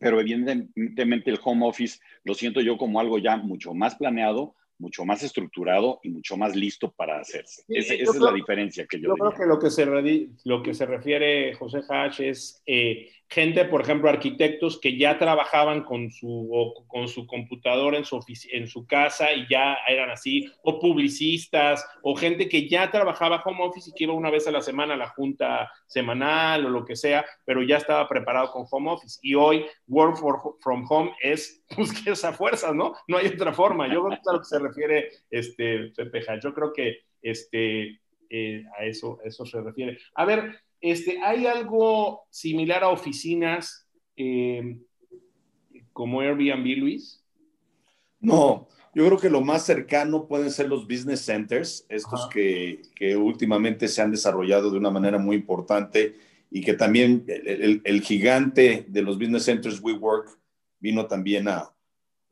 pero evidentemente el home office lo siento yo como algo ya mucho más planeado, mucho más estructurado y mucho más listo para hacerse. esa es la diferencia que yo, yo creo que lo que se, lo que se refiere José Hash es eh, gente, por ejemplo, arquitectos que ya trabajaban con su, con su computadora en su, en su casa y ya eran así, o publicistas, o gente que ya trabajaba home office y que iba una vez a la semana a la junta semanal o lo que sea, pero ya estaba preparado con home office. Y hoy work from home es, <laughs> pues, esa fuerza, ¿no? No hay otra forma. Yo creo que a lo que se refiere este, Pepe Yo creo que este, eh, a eso, eso se refiere. A ver, este, ¿Hay algo similar a oficinas eh, como Airbnb, Luis? No, yo creo que lo más cercano pueden ser los business centers, estos que, que, últimamente se han desarrollado de una manera muy importante y que también el, gigante de los business centers, WeWork, vino también a,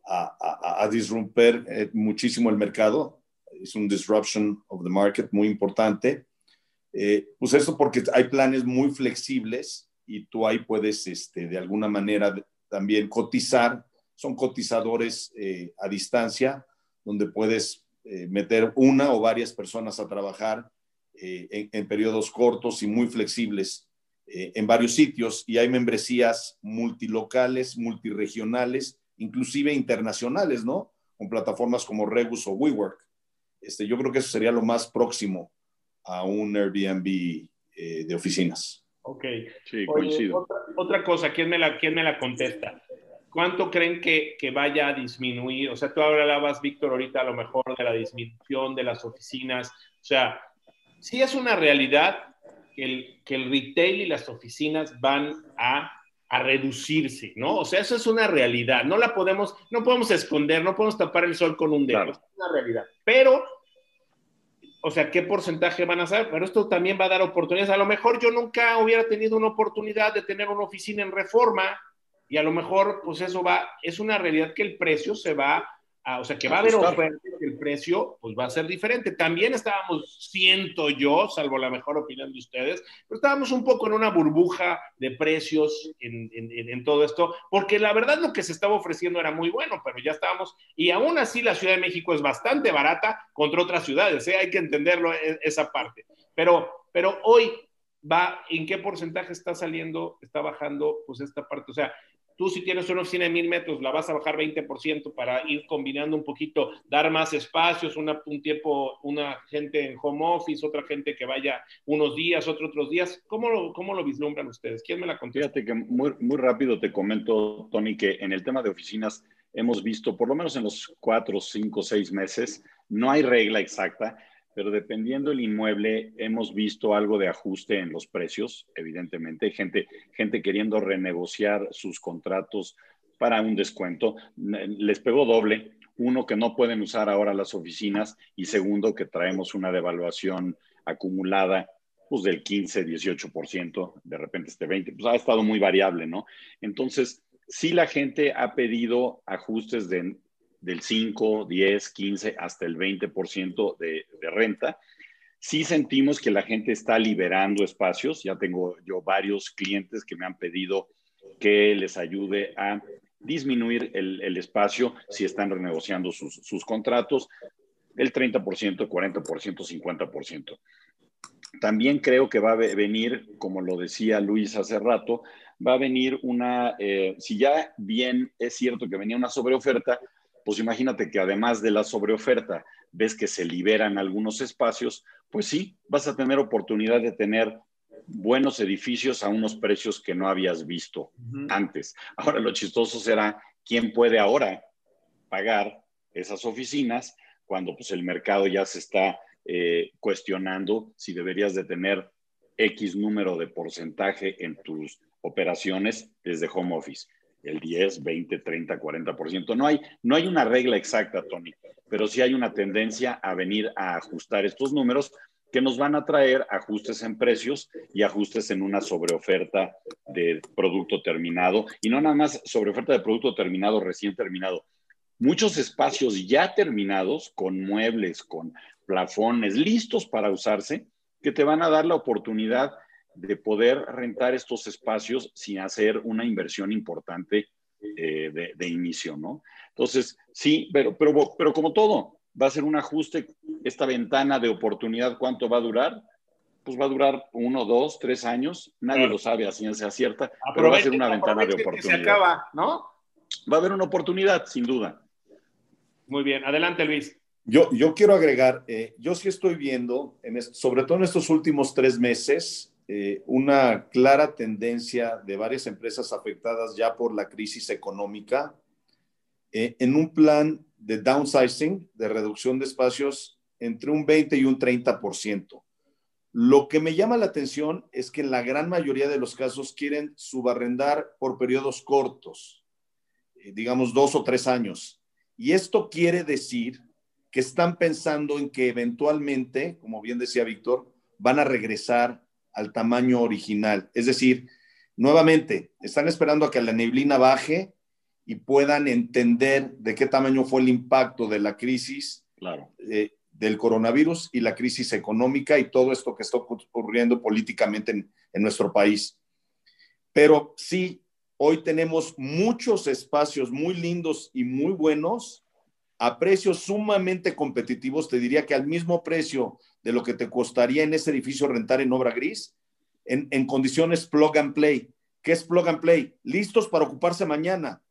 a, a, disromper eh, muchísimo el mercado. Es un disruption of the market muy importante. Eh, pues eso porque hay planes muy flexibles y tú ahí puedes, este, de alguna manera, también cotizar. Son cotizadores eh, a distancia, donde puedes eh, meter una o varias personas a trabajar en, en, periodos cortos y muy flexibles en varios sitios. Y hay membresías multilocales, multiregionales, inclusive internacionales, ¿no? Con plataformas como Regus o WeWork. Este, yo creo que eso sería lo más próximo a un Airbnb eh, de oficinas. Ok. Sí, coincido. Otra, cosa, ¿quién me, la, ¿quién me la contesta? ¿Cuánto creen que, que, vaya a disminuir? O sea, tú hablabas, Víctor, ahorita a lo mejor de la disminución de las oficinas. O sea, sí es una realidad que el, que el retail y las oficinas van a, a, reducirse, ¿no? O sea, eso es una realidad. No la podemos, no podemos esconder, no podemos tapar el sol con un dedo. Es una realidad. Pero o sea, qué porcentaje van a ser, pero esto también va a dar oportunidades. A lo mejor yo nunca hubiera tenido una oportunidad de tener una oficina en reforma y a lo mejor, pues eso va, es una realidad que el precio se va o sea, que va a haber oferta el precio pues va a ser diferente. También estábamos, siento yo, salvo la mejor opinión de ustedes, pero estábamos un poco en una burbuja de precios en, en, todo esto, porque la verdad lo que se estaba ofreciendo era muy bueno, pero ya estábamos, y aún así la Ciudad de México es bastante barata contra otras ciudades, ¿eh? hay que entenderlo e, esa parte. Pero, pero hoy va, ¿en qué porcentaje está saliendo, está bajando pues esta parte? O sea, Tú si tienes una oficina de mil metros, la vas a bajar 20% para ir combinando un poquito, dar más espacios, un tiempo, una gente en home office, otra gente que vaya unos días, otro otros días. ¿Cómo lo, cómo lo vislumbran ustedes? ¿Quién me la contesta? Fíjate que muy, muy rápido te comento, Tony, que en el tema de oficinas hemos visto, por lo menos en los cuatro, cinco, seis meses, no hay regla exacta, pero dependiendo del inmueble, hemos visto algo de ajuste en los precios, evidentemente, gente, gente queriendo renegociar sus contratos para un descuento. Les pegó doble. Uno, que no pueden usar ahora las oficinas y segundo, que traemos una devaluación acumulada pues del 15, 18%, de repente este 20, pues ha estado muy variable, ¿no? Entonces, sí la gente ha pedido ajustes de, del 5, 10, 15 hasta el 20% de, de renta. Sí sentimos que la gente está liberando espacios. Ya tengo yo varios clientes que me han pedido que les ayude a disminuir el, espacio si están renegociando sus, sus contratos, el 30%, 40%, 50%. También creo que va a venir, como lo decía Luis hace rato, va a venir una, eh, si ya bien es cierto que venía una sobreoferta, pues imagínate que además de la sobreoferta, ves que se liberan algunos espacios, pues sí, vas a tener oportunidad de tener buenos edificios a unos precios que no habías visto antes. Ahora lo chistoso será quién puede ahora pagar esas oficinas cuando pues el mercado ya se está eh, cuestionando si deberías de tener X número de porcentaje en tus operaciones desde home office el 10, 20, 30, 40%. No hay, no hay una regla exacta, Tony, pero sí hay una tendencia a venir a ajustar estos números que nos van a traer ajustes en precios y ajustes en una sobreoferta de producto terminado. Y no nada más sobreoferta de producto terminado, recién terminado. Muchos espacios ya terminados, con muebles, con plafones, listos para usarse, que te van a dar la oportunidad de poder rentar estos espacios sin hacer una inversión importante eh, de, inicio, ¿no? Entonces, sí, pero, pero, pero como todo, va a ser un ajuste, esta ventana de oportunidad, ¿cuánto va a durar? Pues va a durar uno, dos, tres años, nadie lo sabe a ciencia cierta, pero va a ser una ventana de oportunidad. se acaba, ¿no? Va a haber una oportunidad, sin duda. Muy bien, adelante Luis. Yo, yo quiero agregar, eh, yo sí estoy viendo, en sobre todo en estos últimos tres meses, eh, una clara tendencia de varias empresas afectadas ya por la crisis económica eh, en un plan de downsizing, de reducción de espacios entre un 20 y un 30%. Lo que me llama la atención es que en la gran mayoría de los casos quieren subarrendar por periodos cortos, eh, digamos dos o tres años. Y esto quiere decir que están pensando en que eventualmente, como bien decía Víctor, van a regresar al tamaño original. Es decir, nuevamente, están esperando a que la neblina baje y puedan entender de qué tamaño fue el impacto de la crisis claro. Eh, del coronavirus y la crisis económica y todo esto que está ocurriendo políticamente en, en nuestro país. Pero sí, hoy tenemos muchos espacios muy lindos y muy buenos a precios sumamente competitivos, te diría que al mismo precio de lo que te costaría en ese edificio rentar en obra gris, en, condiciones plug and play. ¿Qué es plug and play? Listos para ocuparse mañana,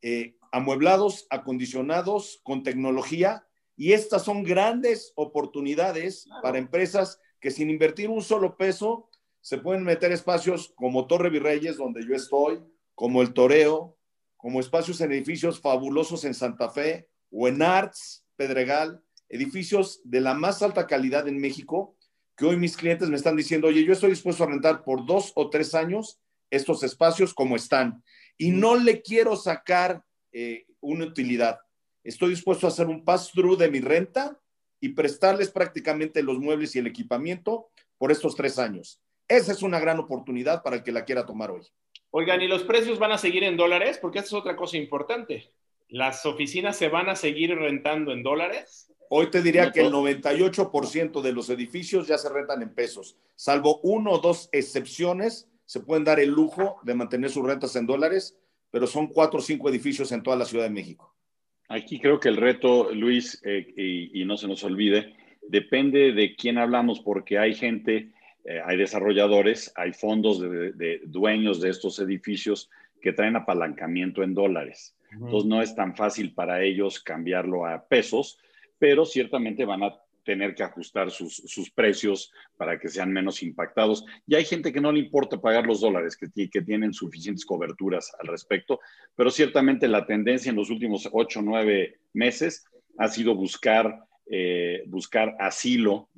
eh, amueblados, acondicionados, con tecnología, y estas son grandes oportunidades para empresas que sin invertir un solo peso se pueden meter espacios como Torre Virreyes, donde yo estoy, como el Toreo, como espacios en edificios fabulosos en Santa Fe, o en Arts, Pedregal, edificios de la más alta calidad en México, que hoy mis clientes me están diciendo, oye, yo estoy dispuesto a rentar por dos o tres años estos espacios como están y no le quiero sacar eh, una utilidad. Estoy dispuesto a hacer un pass-through de mi renta y prestarles prácticamente los muebles y el equipamiento por estos tres años. Esa es una gran oportunidad para el que la quiera tomar hoy. Oigan, ¿y los precios van a seguir en dólares? Porque esa es otra cosa importante. ¿Las oficinas se van a seguir rentando en dólares? Hoy te diría que el 98% de los edificios ya se rentan en pesos, salvo uno o dos excepciones, se pueden dar el lujo de mantener sus rentas en dólares, pero son cuatro o cinco edificios en toda la Ciudad de México. Aquí creo que el reto, Luis, eh, y, no se nos olvide, depende de quién hablamos, porque hay gente, eh, hay desarrolladores, hay fondos de, dueños de estos edificios que traen apalancamiento en dólares. Entonces no es tan fácil para ellos cambiarlo a pesos, pero ciertamente van a tener que ajustar sus, sus, precios para que sean menos impactados. Y hay gente que no le importa pagar los dólares, que, que tienen suficientes coberturas al respecto, pero ciertamente la tendencia en los últimos ocho o nueve meses ha sido buscar, eh, buscar asilo,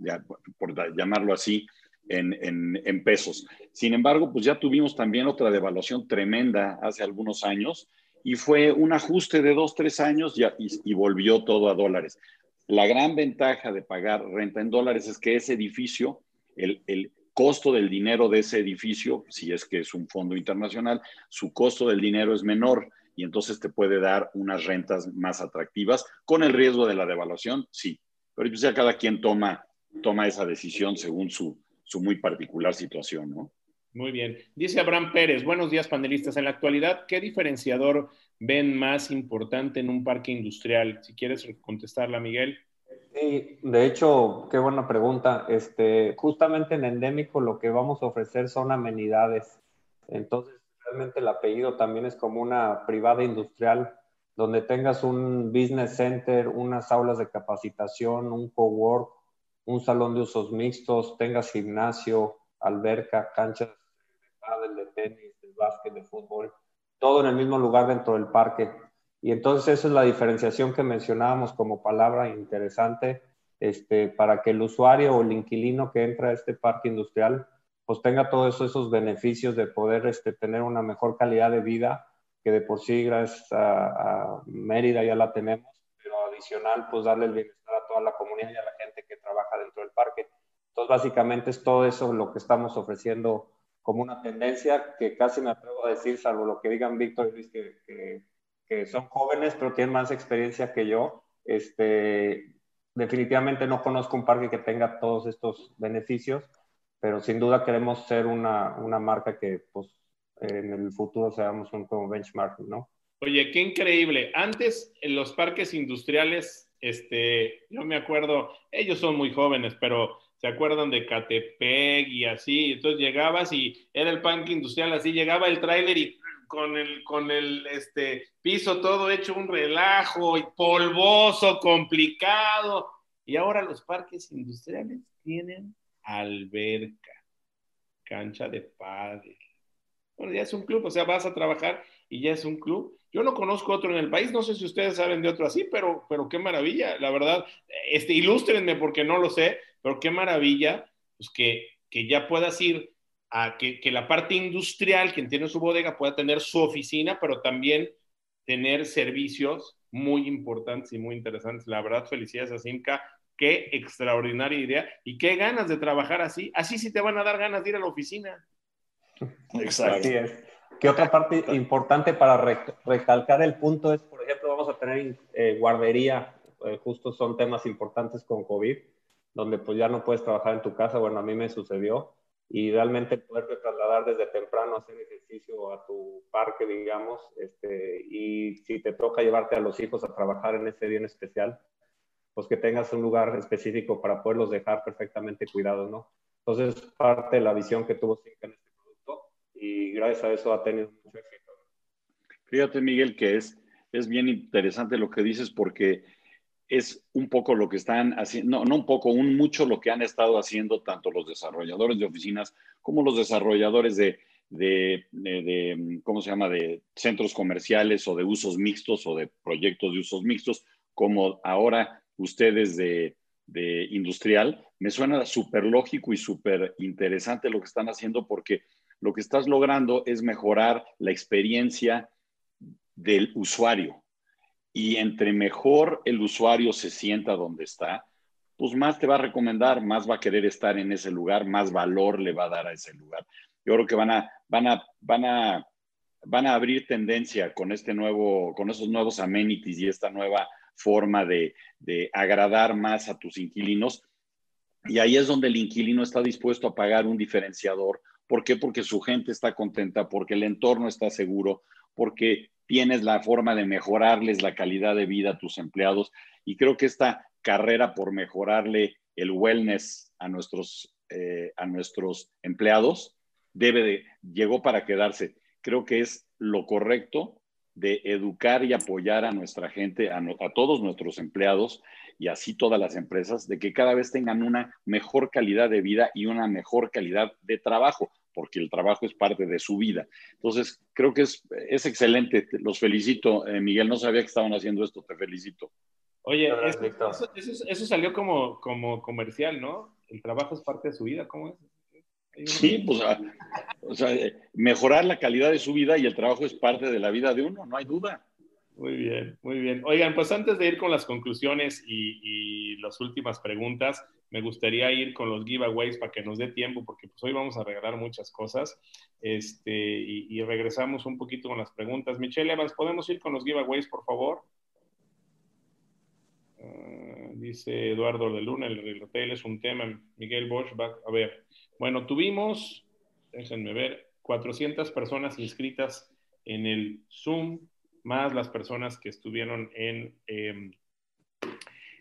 por llamarlo así, en, en, en, pesos. Sin embargo, pues ya tuvimos también otra devaluación tremenda hace algunos años y fue un ajuste de dos, tres años y, volvió todo a dólares. La gran ventaja de pagar renta en dólares es que ese edificio, el, costo del dinero de ese edificio, si es que es un fondo internacional, su costo del dinero es menor y entonces te puede dar unas rentas más atractivas con el riesgo de la devaluación, sí. Pero pues ya cada quien toma, toma esa decisión según su, su muy particular situación, ¿no? Muy bien. Dice Abraham Pérez, buenos días panelistas. En la actualidad, ¿qué diferenciador ven más importante en un parque industrial? Si quieres contestarla, Miguel. Sí, de hecho, qué buena pregunta. Este, justamente en Endémico lo que vamos a ofrecer son amenidades. Entonces, realmente el apellido también es como una privada industrial donde tengas un business center, unas aulas de capacitación, un cowork, un salón de usos mixtos, tengas gimnasio, alberca, canchas básquet, de fútbol, todo en el mismo lugar dentro del parque. Y entonces esa es la diferenciación que mencionábamos como palabra interesante este, para que el usuario o el inquilino que entra a este parque industrial pues tenga todos esos beneficios de poder este, tener una mejor calidad de vida, que de por sí gracias a, a, Mérida ya la tenemos, pero adicional pues darle el bienestar a toda la comunidad y a la gente que trabaja dentro del parque. Entonces básicamente es todo eso lo que estamos ofreciendo como una tendencia que casi me atrevo a decir, salvo lo que digan Víctor y Luis, que, que, son jóvenes pero tienen más experiencia que yo. Este, definitivamente no conozco un parque que tenga todos estos beneficios, pero sin duda queremos ser una, una marca que pues, en el futuro seamos un como benchmark, ¿no? Oye, qué increíble. Antes en los parques industriales, este, yo me acuerdo, ellos son muy jóvenes, pero ¿se acuerdan de Catepec y así? Entonces llegabas y era el parque industrial así, llegaba el tráiler y con el, con el este, piso todo hecho un relajo y polvoso, complicado. Y ahora los parques industriales tienen alberca, cancha de pádel. Bueno, ya es un club, o sea, vas a trabajar y ya es un club. Yo no conozco otro en el país, no sé si ustedes saben de otro así, pero, pero qué maravilla, la verdad. Este, ilústrenme porque no lo sé, pero qué maravilla pues que, que ya puedas ir a que, que, la parte industrial, quien tiene su bodega, pueda tener su oficina, pero también tener servicios muy importantes y muy interesantes. La verdad, felicidades a Simca. Qué extraordinaria idea y qué ganas de trabajar así. Así sí te van a dar ganas de ir a la oficina. Exacto. Así es. Que otra parte importante para recalcar el punto es, por ejemplo, vamos a tener eh, guardería, eh, justo son temas importantes con COVID donde pues ya no puedes trabajar en tu casa, bueno, a mí me sucedió, y realmente poder trasladar desde temprano a hacer ejercicio a tu parque, digamos, este, y si te toca llevarte a los hijos a trabajar en ese día especial, pues que tengas un lugar específico para poderlos dejar perfectamente cuidados, ¿no? Entonces, parte de la visión que tuvo Cinca en este producto y gracias a eso ha tenido mucho éxito. Fíjate, Miguel, que es, es bien interesante lo que dices porque es un poco lo que están haciendo, no, no, un poco, un mucho lo que han estado haciendo tanto los desarrolladores de oficinas como los desarrolladores de, de, de, ¿cómo se llama?, de centros comerciales o de usos mixtos o de proyectos de usos mixtos, como ahora ustedes de, de industrial. Me suena súper lógico y súper interesante lo que están haciendo porque lo que estás logrando es mejorar la experiencia del usuario y entre mejor el usuario se sienta donde está, pues más te va a recomendar, más va a querer estar en ese lugar, más valor le va a dar a ese lugar. Yo creo que van a, van a, van a, van a abrir tendencia con este nuevo, con esos nuevos amenities y esta nueva forma de, de agradar más a tus inquilinos. Y ahí es donde el inquilino está dispuesto a pagar un diferenciador. ¿Por qué? Porque su gente está contenta, porque el entorno está seguro, porque tienes la forma de mejorarles la calidad de vida a tus empleados. Y creo que esta carrera por mejorarle el wellness a nuestros, eh, a nuestros empleados debe de, llegó para quedarse. Creo que es lo correcto de educar y apoyar a nuestra gente, a, a todos nuestros empleados y así todas las empresas, de que cada vez tengan una mejor calidad de vida y una mejor calidad de trabajo, porque el trabajo es parte de su vida. Entonces, creo que es, es excelente. Los felicito. Eh, Miguel, no sabía que estaban haciendo esto. Te felicito. Oye, eso, eso, salió como, como comercial, ¿no? El trabajo es parte de su vida. ¿Cómo es? Sí, pues, ah, o sea, eh, mejorar la calidad de su vida y el trabajo es parte de la vida de uno, no hay duda. Muy bien, muy bien. Oigan, pues antes de ir con las conclusiones y, y las últimas preguntas, me gustaría ir con los giveaways para que nos dé tiempo, porque pues hoy vamos a regalar muchas cosas. Este, y, regresamos un poquito con las preguntas. Michelle Evans, ¿podemos ir con los giveaways, por favor? Ah, dice Eduardo de Luna, el hotel es un tema. Miguel Bosch va a ver. Bueno, tuvimos, déjenme ver, 400 personas inscritas en el Zoom, más las personas que estuvieron en, em,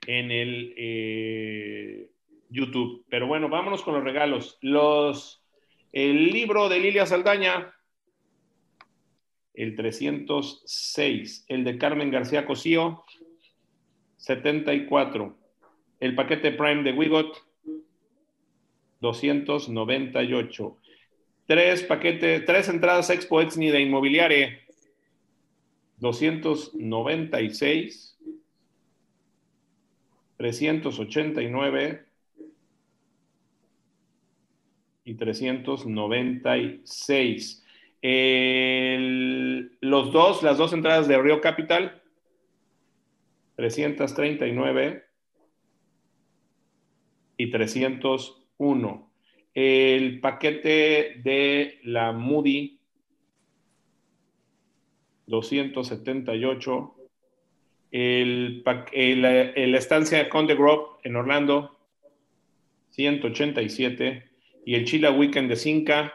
en el eh, YouTube. Pero bueno, vámonos con los regalos. Los, el libro de Lilia Saldaña, el 306. El de Carmen García Cosío, 74. El paquete Prime de Wigot, 298. Tres paquetes, tres entradas Expo Exni de Inmobiliare, 296. 389 y 396. los dos, las dos entradas de Río Capital, 339 y 301. El paquete de la Moody, 278. El, el, el estancia Conde Grove en Orlando, 187 y el Chila Weekend de Cinca,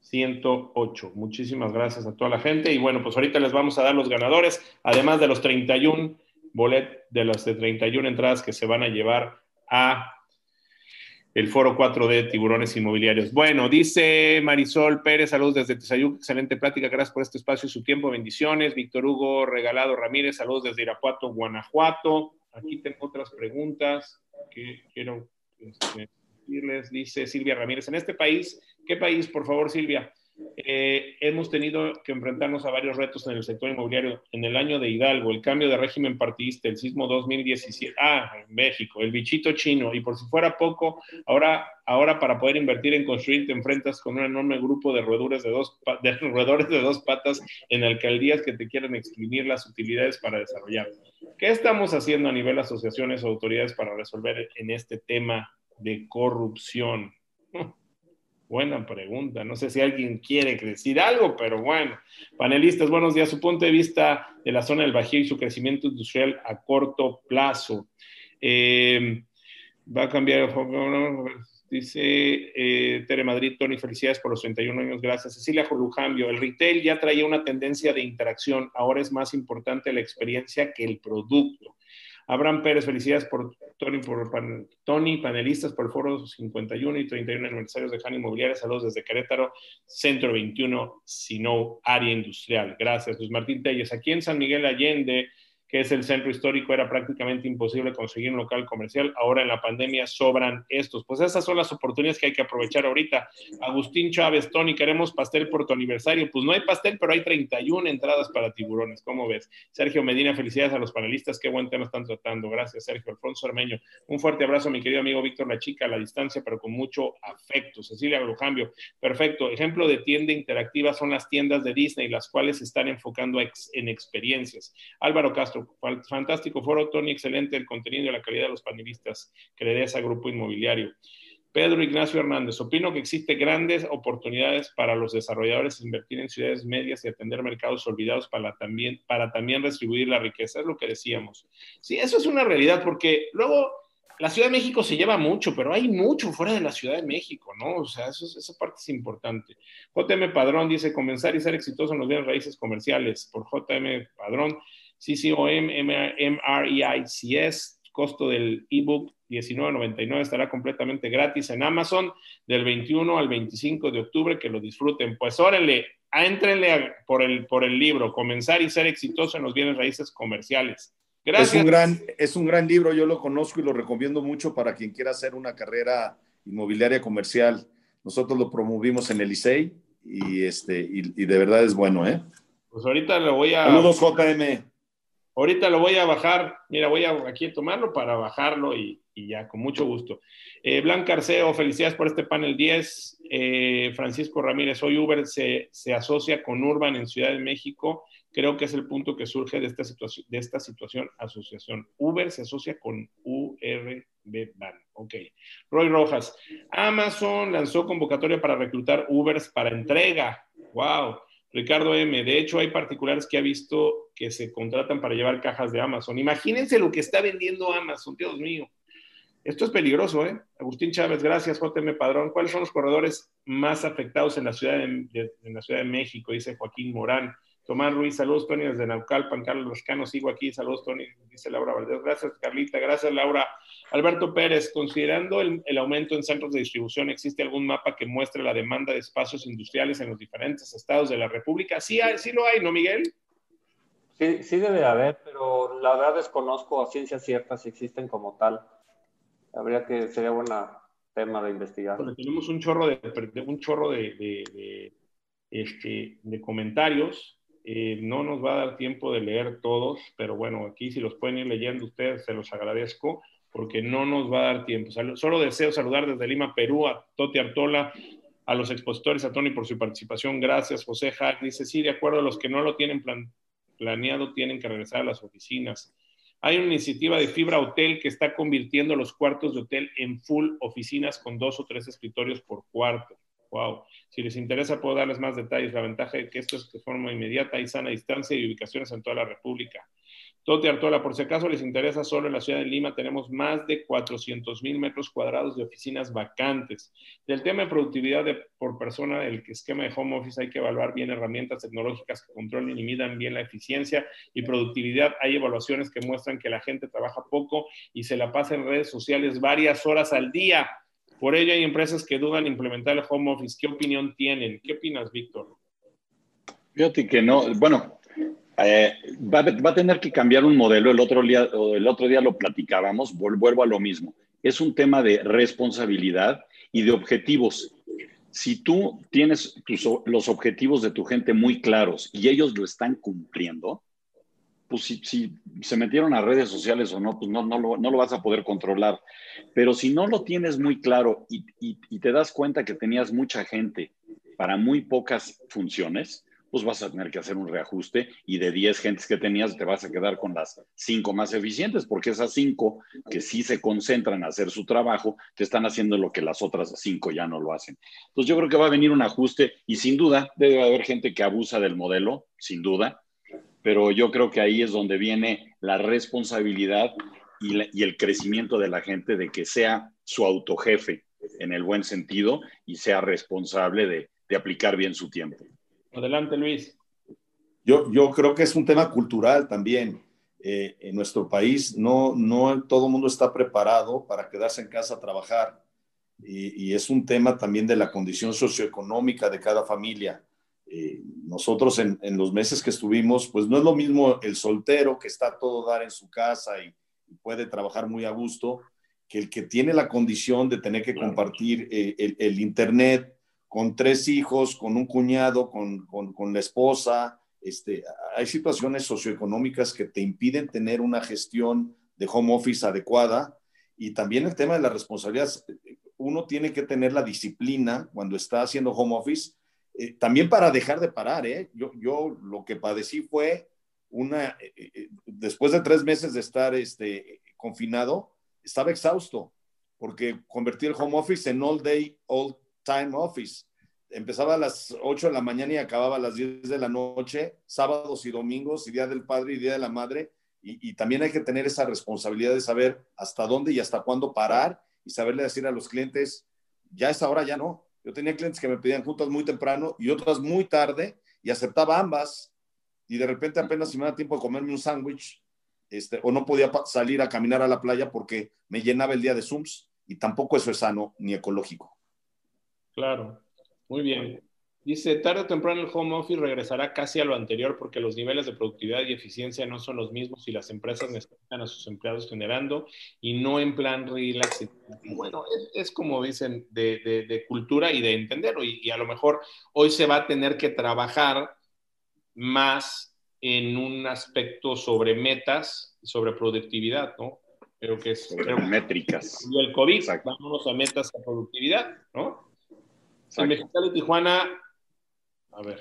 108. Muchísimas gracias a toda la gente. Y bueno, pues ahorita les vamos a dar los ganadores, además de los 31 bolet, de las de 31 entradas que se van a llevar a el foro 4 de tiburones inmobiliarios. Bueno, dice Marisol Pérez, saludos desde Tizayuc, excelente plática, gracias por este espacio y su tiempo, bendiciones. Víctor Hugo Regalado Ramírez, saludos desde Irapuato, Guanajuato. Aquí tengo otras preguntas que quiero este, dice Silvia Ramírez. En este país, ¿qué país, por favor, Silvia? Eh, hemos tenido que enfrentarnos a varios retos en el sector inmobiliario. En el año de Hidalgo, el cambio de régimen partidista, el sismo 2017, ah, en México, el bichito chino, y por si fuera poco, ahora, ahora para poder invertir en construir te enfrentas con un enorme grupo de roedores de dos, de <laughs> roedores de dos patas en alcaldías que te quieren exprimir las utilidades para desarrollar. ¿Qué estamos haciendo a nivel asociaciones o autoridades para resolver en este tema de corrupción? <laughs> Buena pregunta. No sé si alguien quiere decir algo, pero bueno. Panelistas, buenos días. Su punto de vista de la zona del Bajío y su crecimiento industrial a corto plazo. Eh, va a cambiar. Dice eh, Tere Madrid, Tony, felicidades por los 31 años, gracias. Cecilia Jorujambio, el retail ya traía una tendencia de interacción, ahora es más importante la experiencia que el producto. Abraham Pérez, felicidades por Tony, por Tony, panelistas por el foro 51 y 31 aniversarios de Han Inmobiliaria. Saludos desde Querétaro, Centro 21, Sino, área industrial. Gracias, Luis Martín Telles. Aquí en San Miguel Allende, que es el centro histórico, era prácticamente imposible conseguir un local comercial. Ahora en la pandemia sobran estos. Pues esas son las oportunidades que hay que aprovechar ahorita. Agustín Chávez, Tony, queremos pastel por tu aniversario. Pues no hay pastel, pero hay 31 entradas para tiburones. ¿Cómo ves? Sergio Medina, felicidades a los panelistas. Qué buen tema están tratando. Gracias, Sergio. Alfonso Armeño, un fuerte abrazo, mi querido amigo Víctor La Chica, a la distancia, pero con mucho afecto. Cecilia Brujambio, perfecto. Ejemplo de tienda interactiva son las tiendas de Disney, las cuales se están enfocando en experiencias. Álvaro Castro, Fantástico foro, Tony, excelente el contenido y la calidad de los panelistas que le des a Grupo Inmobiliario. Pedro Ignacio Hernández, opino que existen grandes oportunidades para los desarrolladores invertir en ciudades medias y atender mercados olvidados para también, para también retribuir la riqueza, es lo que decíamos. Sí, eso es una realidad, porque luego la Ciudad de México se lleva mucho, pero hay mucho fuera de la Ciudad de México, ¿no? O sea, esa parte es importante. JM Padrón dice, comenzar y ser exitoso en los bienes raíces comerciales, por JM Padrón, CCOM, MREICS, costo del ebook 19.99 estará completamente gratis en Amazon del 21 al 25 de octubre, que lo disfruten. Pues órale, entrenle por el, por el libro, comenzar y ser exitoso en los bienes raíces comerciales. Gracias. Es un, gran, es un gran libro, yo lo conozco y lo recomiendo mucho para quien quiera hacer una carrera inmobiliaria comercial. Nosotros lo promovimos en el ICEI y, este, y, y de verdad es bueno, ¿eh? Pues ahorita lo voy a... Saludos, JM. Ahorita lo voy a bajar, mira, voy a aquí tomarlo para bajarlo y, ya, con mucho gusto. Eh, Blanca Arceo, felicidades por este panel 10. Eh, Francisco Ramírez, hoy Uber se, asocia con Urban en Ciudad de México. Creo que es el punto que surge de esta situación, de esta situación asociación. Uber se asocia con URB Ban. Ok. Roy Rojas, Amazon lanzó convocatoria para reclutar Ubers para entrega. Wow. Ricardo M. De hecho, hay particulares que ha visto que se contratan para llevar cajas de Amazon. Imagínense lo que está vendiendo Amazon, Dios mío. Esto es peligroso, ¿eh? Agustín Chávez, gracias, JM Padrón. ¿Cuáles son los corredores más afectados en la Ciudad de, en la ciudad de México? Dice Joaquín Morán. Tomás Ruiz, saludos, Tony, desde Naucalpan. Carlos Roscano, sigo aquí. Saludos, Tony, dice Laura Valdez. Gracias, Carlita. Gracias, Laura. Alberto Pérez, considerando el, aumento en centros de distribución, ¿existe algún mapa que muestre la demanda de espacios industriales en los diferentes estados de la República? Sí, sí lo hay, ¿no, Miguel? Sí, sí debe haber, pero la verdad desconozco a ciencia cierta si existen como tal. Habría que, sería buen tema de investigar. tenemos un chorro de, un chorro de, este, de comentarios eh, no nos va a dar tiempo de leer todos, pero bueno, aquí si los pueden ir leyendo ustedes, se los agradezco, porque no nos va a dar tiempo. Solo deseo saludar desde Lima, Perú, a Toti Artola, a los expositores, a Tony por su participación. Gracias, José Hack. Dice, sí, de acuerdo, los que no lo tienen planeado tienen que regresar a las oficinas. Hay una iniciativa de Fibra Hotel que está convirtiendo los cuartos de hotel en full oficinas con dos o tres escritorios por cuarto. Wow. Si les interesa, puedo darles más detalles. La ventaja de que esto es de forma inmediata y sana distancia y ubicaciones en toda la República. Tote Artola, por si acaso les interesa, solo en la ciudad de Lima tenemos más de 400 mil metros cuadrados de oficinas vacantes. Del tema de productividad por persona, el esquema de home office hay que evaluar bien herramientas tecnológicas que controlen y midan bien la eficiencia y productividad. Hay evaluaciones que muestran que la gente trabaja poco y se la pasa en redes sociales varias horas al día. Por ello hay empresas que dudan implementar el home office. ¿Qué opinión tienen? ¿Qué opinas, Víctor? Fíjate que no, bueno, eh, va, a tener que cambiar un modelo. El otro día, el otro día lo platicábamos, vuelvo a lo mismo. Es un tema de responsabilidad y de objetivos. Si tú tienes los objetivos de tu gente muy claros y ellos lo están cumpliendo, pues si, se metieron a redes sociales o no, pues no, no, lo, no, lo, vas a poder controlar. Pero si no lo tienes muy claro y, y, te das cuenta que tenías mucha gente para muy pocas funciones, pues vas a tener que hacer un reajuste y de 10 gentes que tenías te vas a quedar con las 5 más eficientes, porque esas 5 que sí se concentran a hacer su trabajo, te están haciendo lo que las otras 5 ya no lo hacen. Entonces yo creo que va a venir un ajuste y sin duda debe haber gente que abusa del modelo, sin duda, pero yo creo que ahí es donde viene la responsabilidad y, el crecimiento de la gente de que sea su autojefe en el buen sentido y sea responsable de, aplicar bien su tiempo. Adelante, Luis. Yo, yo creo que es un tema cultural también. Eh, en nuestro país no, no todo el mundo está preparado para quedarse en casa a trabajar y, y, es un tema también de la condición socioeconómica de cada familia. Eh, nosotros en, los meses que estuvimos, pues no es lo mismo el soltero que está todo dar en su casa y, puede trabajar muy a gusto, que el que tiene la condición de tener que compartir eh, el, Internet con tres hijos, con un cuñado, con, con, la esposa. Este, hay situaciones socioeconómicas que te impiden tener una gestión de home office adecuada y también el tema de la responsabilidad. Uno tiene que tener la disciplina cuando está haciendo home office eh, también para dejar de parar, ¿eh? Yo, yo lo que padecí fue una, después de tres meses de estar este, confinado, estaba exhausto porque convertí el home office en all day, all time office. Empezaba a las 8 de la mañana y acababa a las 10 de la noche, sábados y domingos, y Día del Padre y Día de la Madre. Y, también hay que tener esa responsabilidad de saber hasta dónde y hasta cuándo parar y saberle decir a los clientes, ya es ahora, ya no. Yo tenía clientes que me pedían juntas muy temprano y otras muy tarde y aceptaba ambas. Y de repente apenas si me da tiempo de comerme un sándwich este, o no podía salir a caminar a la playa porque me llenaba el día de Zooms y tampoco eso es sano ni ecológico. Claro, muy bien. Dice, tarde o temprano el home office regresará casi a lo anterior porque los niveles de productividad y eficiencia no son los mismos y las empresas necesitan a sus empleados generando y no en plan relax. Bueno, es, como dicen, de, cultura y de entenderlo y, y a lo mejor hoy se va a tener que trabajar más en un aspecto sobre metas, sobre productividad, ¿no? Creo que es. métricas. Y el COVID, vámonos a metas de productividad, ¿no? En Mexicali, Tijuana, a ver,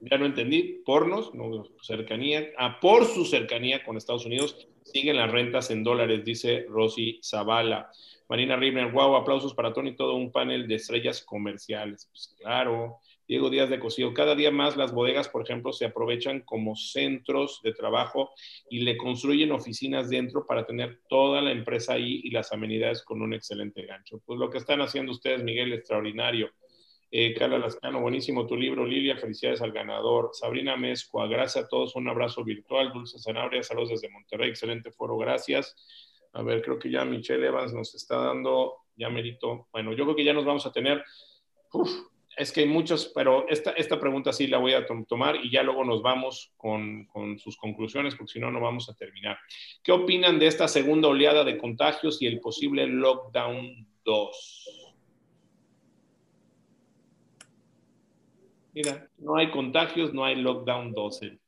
ya no entendí, pornos, no, cercanía, ah, por su cercanía con Estados Unidos, siguen las rentas en dólares, dice Rosy Zavala. Marina Ribner, wow, aplausos para Tony, todo un panel de estrellas comerciales. Pues claro, Diego Díaz de Cosío. Cada día más las bodegas, por ejemplo, se aprovechan como centros de trabajo y le construyen oficinas dentro para tener toda la empresa ahí y las amenidades con un excelente gancho. Pues lo que están haciendo ustedes, Miguel, extraordinario. Eh, Carla Lascano, buenísimo tu libro, Lilia, felicidades al ganador. Sabrina Mezcua, gracias a todos, un abrazo virtual. Dulce Zanabria, saludos desde Monterrey, excelente foro, gracias. A ver, creo que ya Michelle Evans nos está dando, ya merito. Bueno, yo creo que ya nos vamos a tener. Es que hay muchos, pero esta, esta pregunta sí la voy a tomar y ya luego nos vamos con, con, sus conclusiones, porque si no, no vamos a terminar. ¿Qué opinan de esta segunda oleada de contagios y el posible lockdown 2? Mira, no hay contagios, no hay lockdown 2. Eh,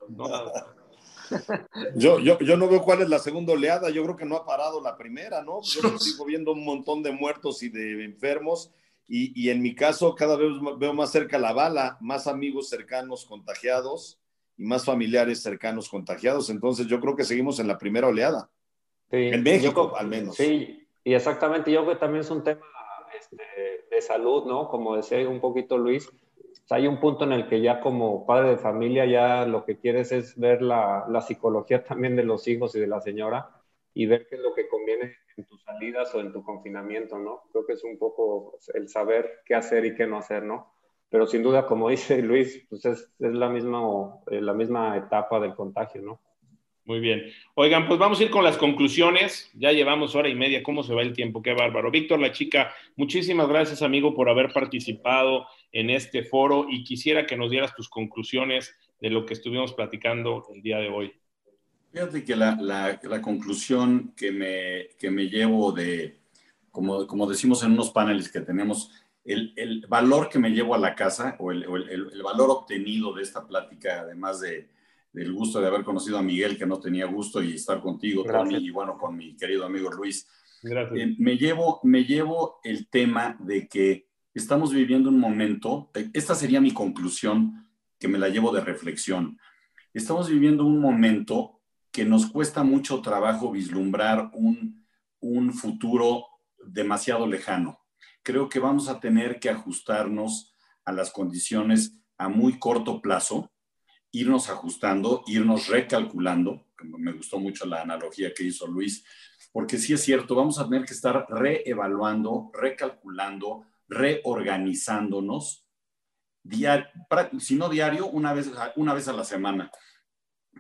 <laughs> yo, yo, yo, no veo cuál es la segunda oleada, yo creo que no ha parado la primera, ¿no? Yo sigo viendo un montón de muertos y de enfermos y, en mi caso, cada vez veo más cerca la bala, más amigos cercanos contagiados y más familiares cercanos contagiados. Entonces, yo creo que seguimos en la primera oleada. en México, al menos. Sí, y exactamente. Yo creo que también es un tema este, de salud, ¿no? Como decía un poquito Luis, hay un punto en el que ya como padre de familia ya lo que quieres es ver la, la psicología <laughs> también de los hijos y de la señora y ver qué es lo que conviene en tus salidas o en tu confinamiento, ¿no? Creo que es un poco el saber qué hacer y qué no hacer, ¿no? Pero sin duda, como <laughs> dice Luis, pues es, la, misma, eh, la misma etapa del contagio, ¿no? Muy bien. Oigan, pues vamos a ir con las conclusiones. Ya llevamos hora y media. ¿Cómo se va el tiempo? Qué bárbaro. Víctor, la chica, muchísimas gracias, amigo, por haber participado en este foro y quisiera que nos dieras tus conclusiones de lo que estuvimos platicando el día de hoy. Fíjate que la, la, conclusión que me, que me llevo de, como, como, decimos en unos paneles que tenemos, el, el valor que me llevo a la casa o el, el, el, valor obtenido de esta plática, además de, del gusto de haber conocido a Miguel, que no tenía gusto, y estar contigo, Tony, y bueno, con mi querido amigo Luis. Eh, me, llevo, me llevo el tema de que estamos viviendo un momento, esta sería mi conclusión, que me la llevo de reflexión. Estamos viviendo un momento que nos cuesta mucho trabajo vislumbrar un, un futuro demasiado lejano. Creo que vamos a tener que ajustarnos a las condiciones a muy corto plazo, irnos ajustando, irnos recalculando. Me gustó mucho la analogía que hizo Luis, porque sí es cierto, vamos a tener que estar reevaluando, recalculando, reorganizándonos, si no diario, una vez, una vez a la semana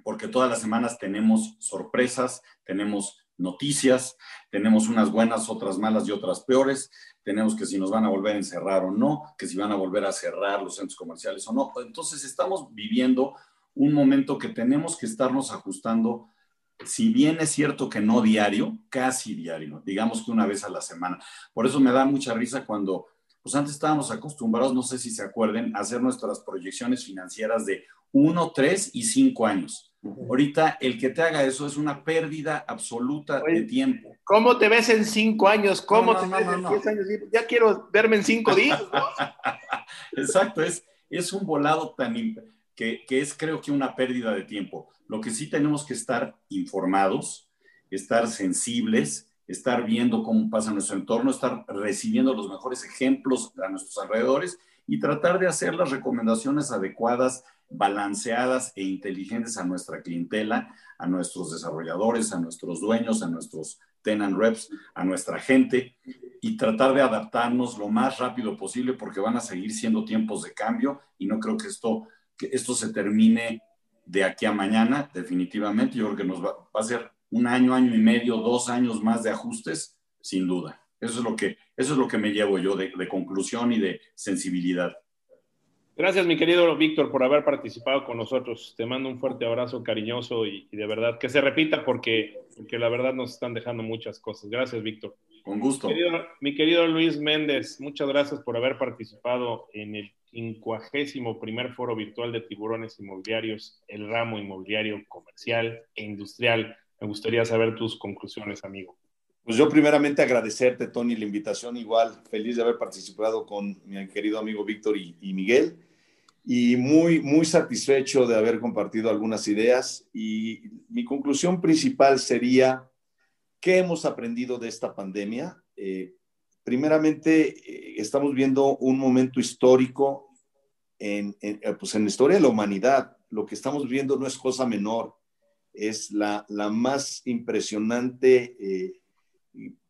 porque todas las semanas tenemos sorpresas, tenemos noticias, tenemos unas buenas, otras malas y otras peores, tenemos que si nos van a volver a encerrar o no, que si van a volver a cerrar los centros comerciales o no. Entonces estamos viviendo un momento que tenemos que estarnos ajustando, si bien es cierto que no diario, casi diario, digamos que una vez a la semana. Por eso me da mucha risa cuando, pues antes estábamos acostumbrados, no sé si se acuerden, a hacer nuestras proyecciones financieras de uno, tres y cinco años Ahorita el que te haga eso es una pérdida absoluta de tiempo. ¿Cómo te ves en cinco años? ¿Cómo te ves en diez años? Ya quiero verme en cinco días. <laughs> Exacto, es, es un volado tan que, que es creo que una pérdida de tiempo. Lo que sí tenemos que estar informados, estar sensibles, estar viendo cómo pasa nuestro entorno, estar recibiendo los mejores ejemplos a nuestros alrededores y tratar de hacer las recomendaciones adecuadas, balanceadas e inteligentes a nuestra clientela, a nuestros desarrolladores, a nuestros dueños, a nuestros tenant reps, a nuestra gente y tratar de adaptarnos lo más rápido posible porque van a seguir siendo tiempos de cambio y no creo que esto, esto se termine de aquí a mañana, definitivamente. Yo creo que nos va, a ser un año, año y medio, dos años más de ajustes, sin duda. Eso es lo que, eso es lo que me llevo yo de conclusión y de sensibilidad. Gracias, mi querido Víctor, por haber participado con nosotros. Te mando un fuerte abrazo cariñoso y, y, de verdad que se repita porque, porque la verdad nos están dejando muchas cosas. Gracias, Víctor. Con gusto. Mi querido, mi querido, Luis Méndez, muchas gracias por haber participado en el quincuagésimo primer foro virtual de tiburones inmobiliarios, el ramo inmobiliario comercial e industrial. Me gustaría saber tus conclusiones, amigo. Pues yo primeramente agradecerte, Tony, la invitación. Igual, feliz de haber participado con mi querido amigo Víctor y, y Miguel y muy, muy satisfecho de haber compartido algunas ideas. Y mi conclusión principal sería, ¿qué hemos aprendido de esta pandemia? Eh, primeramente, eh, estamos viendo un momento histórico en, eh, pues en la historia de la humanidad. Lo que estamos viendo no es cosa menor, es la, la más impresionante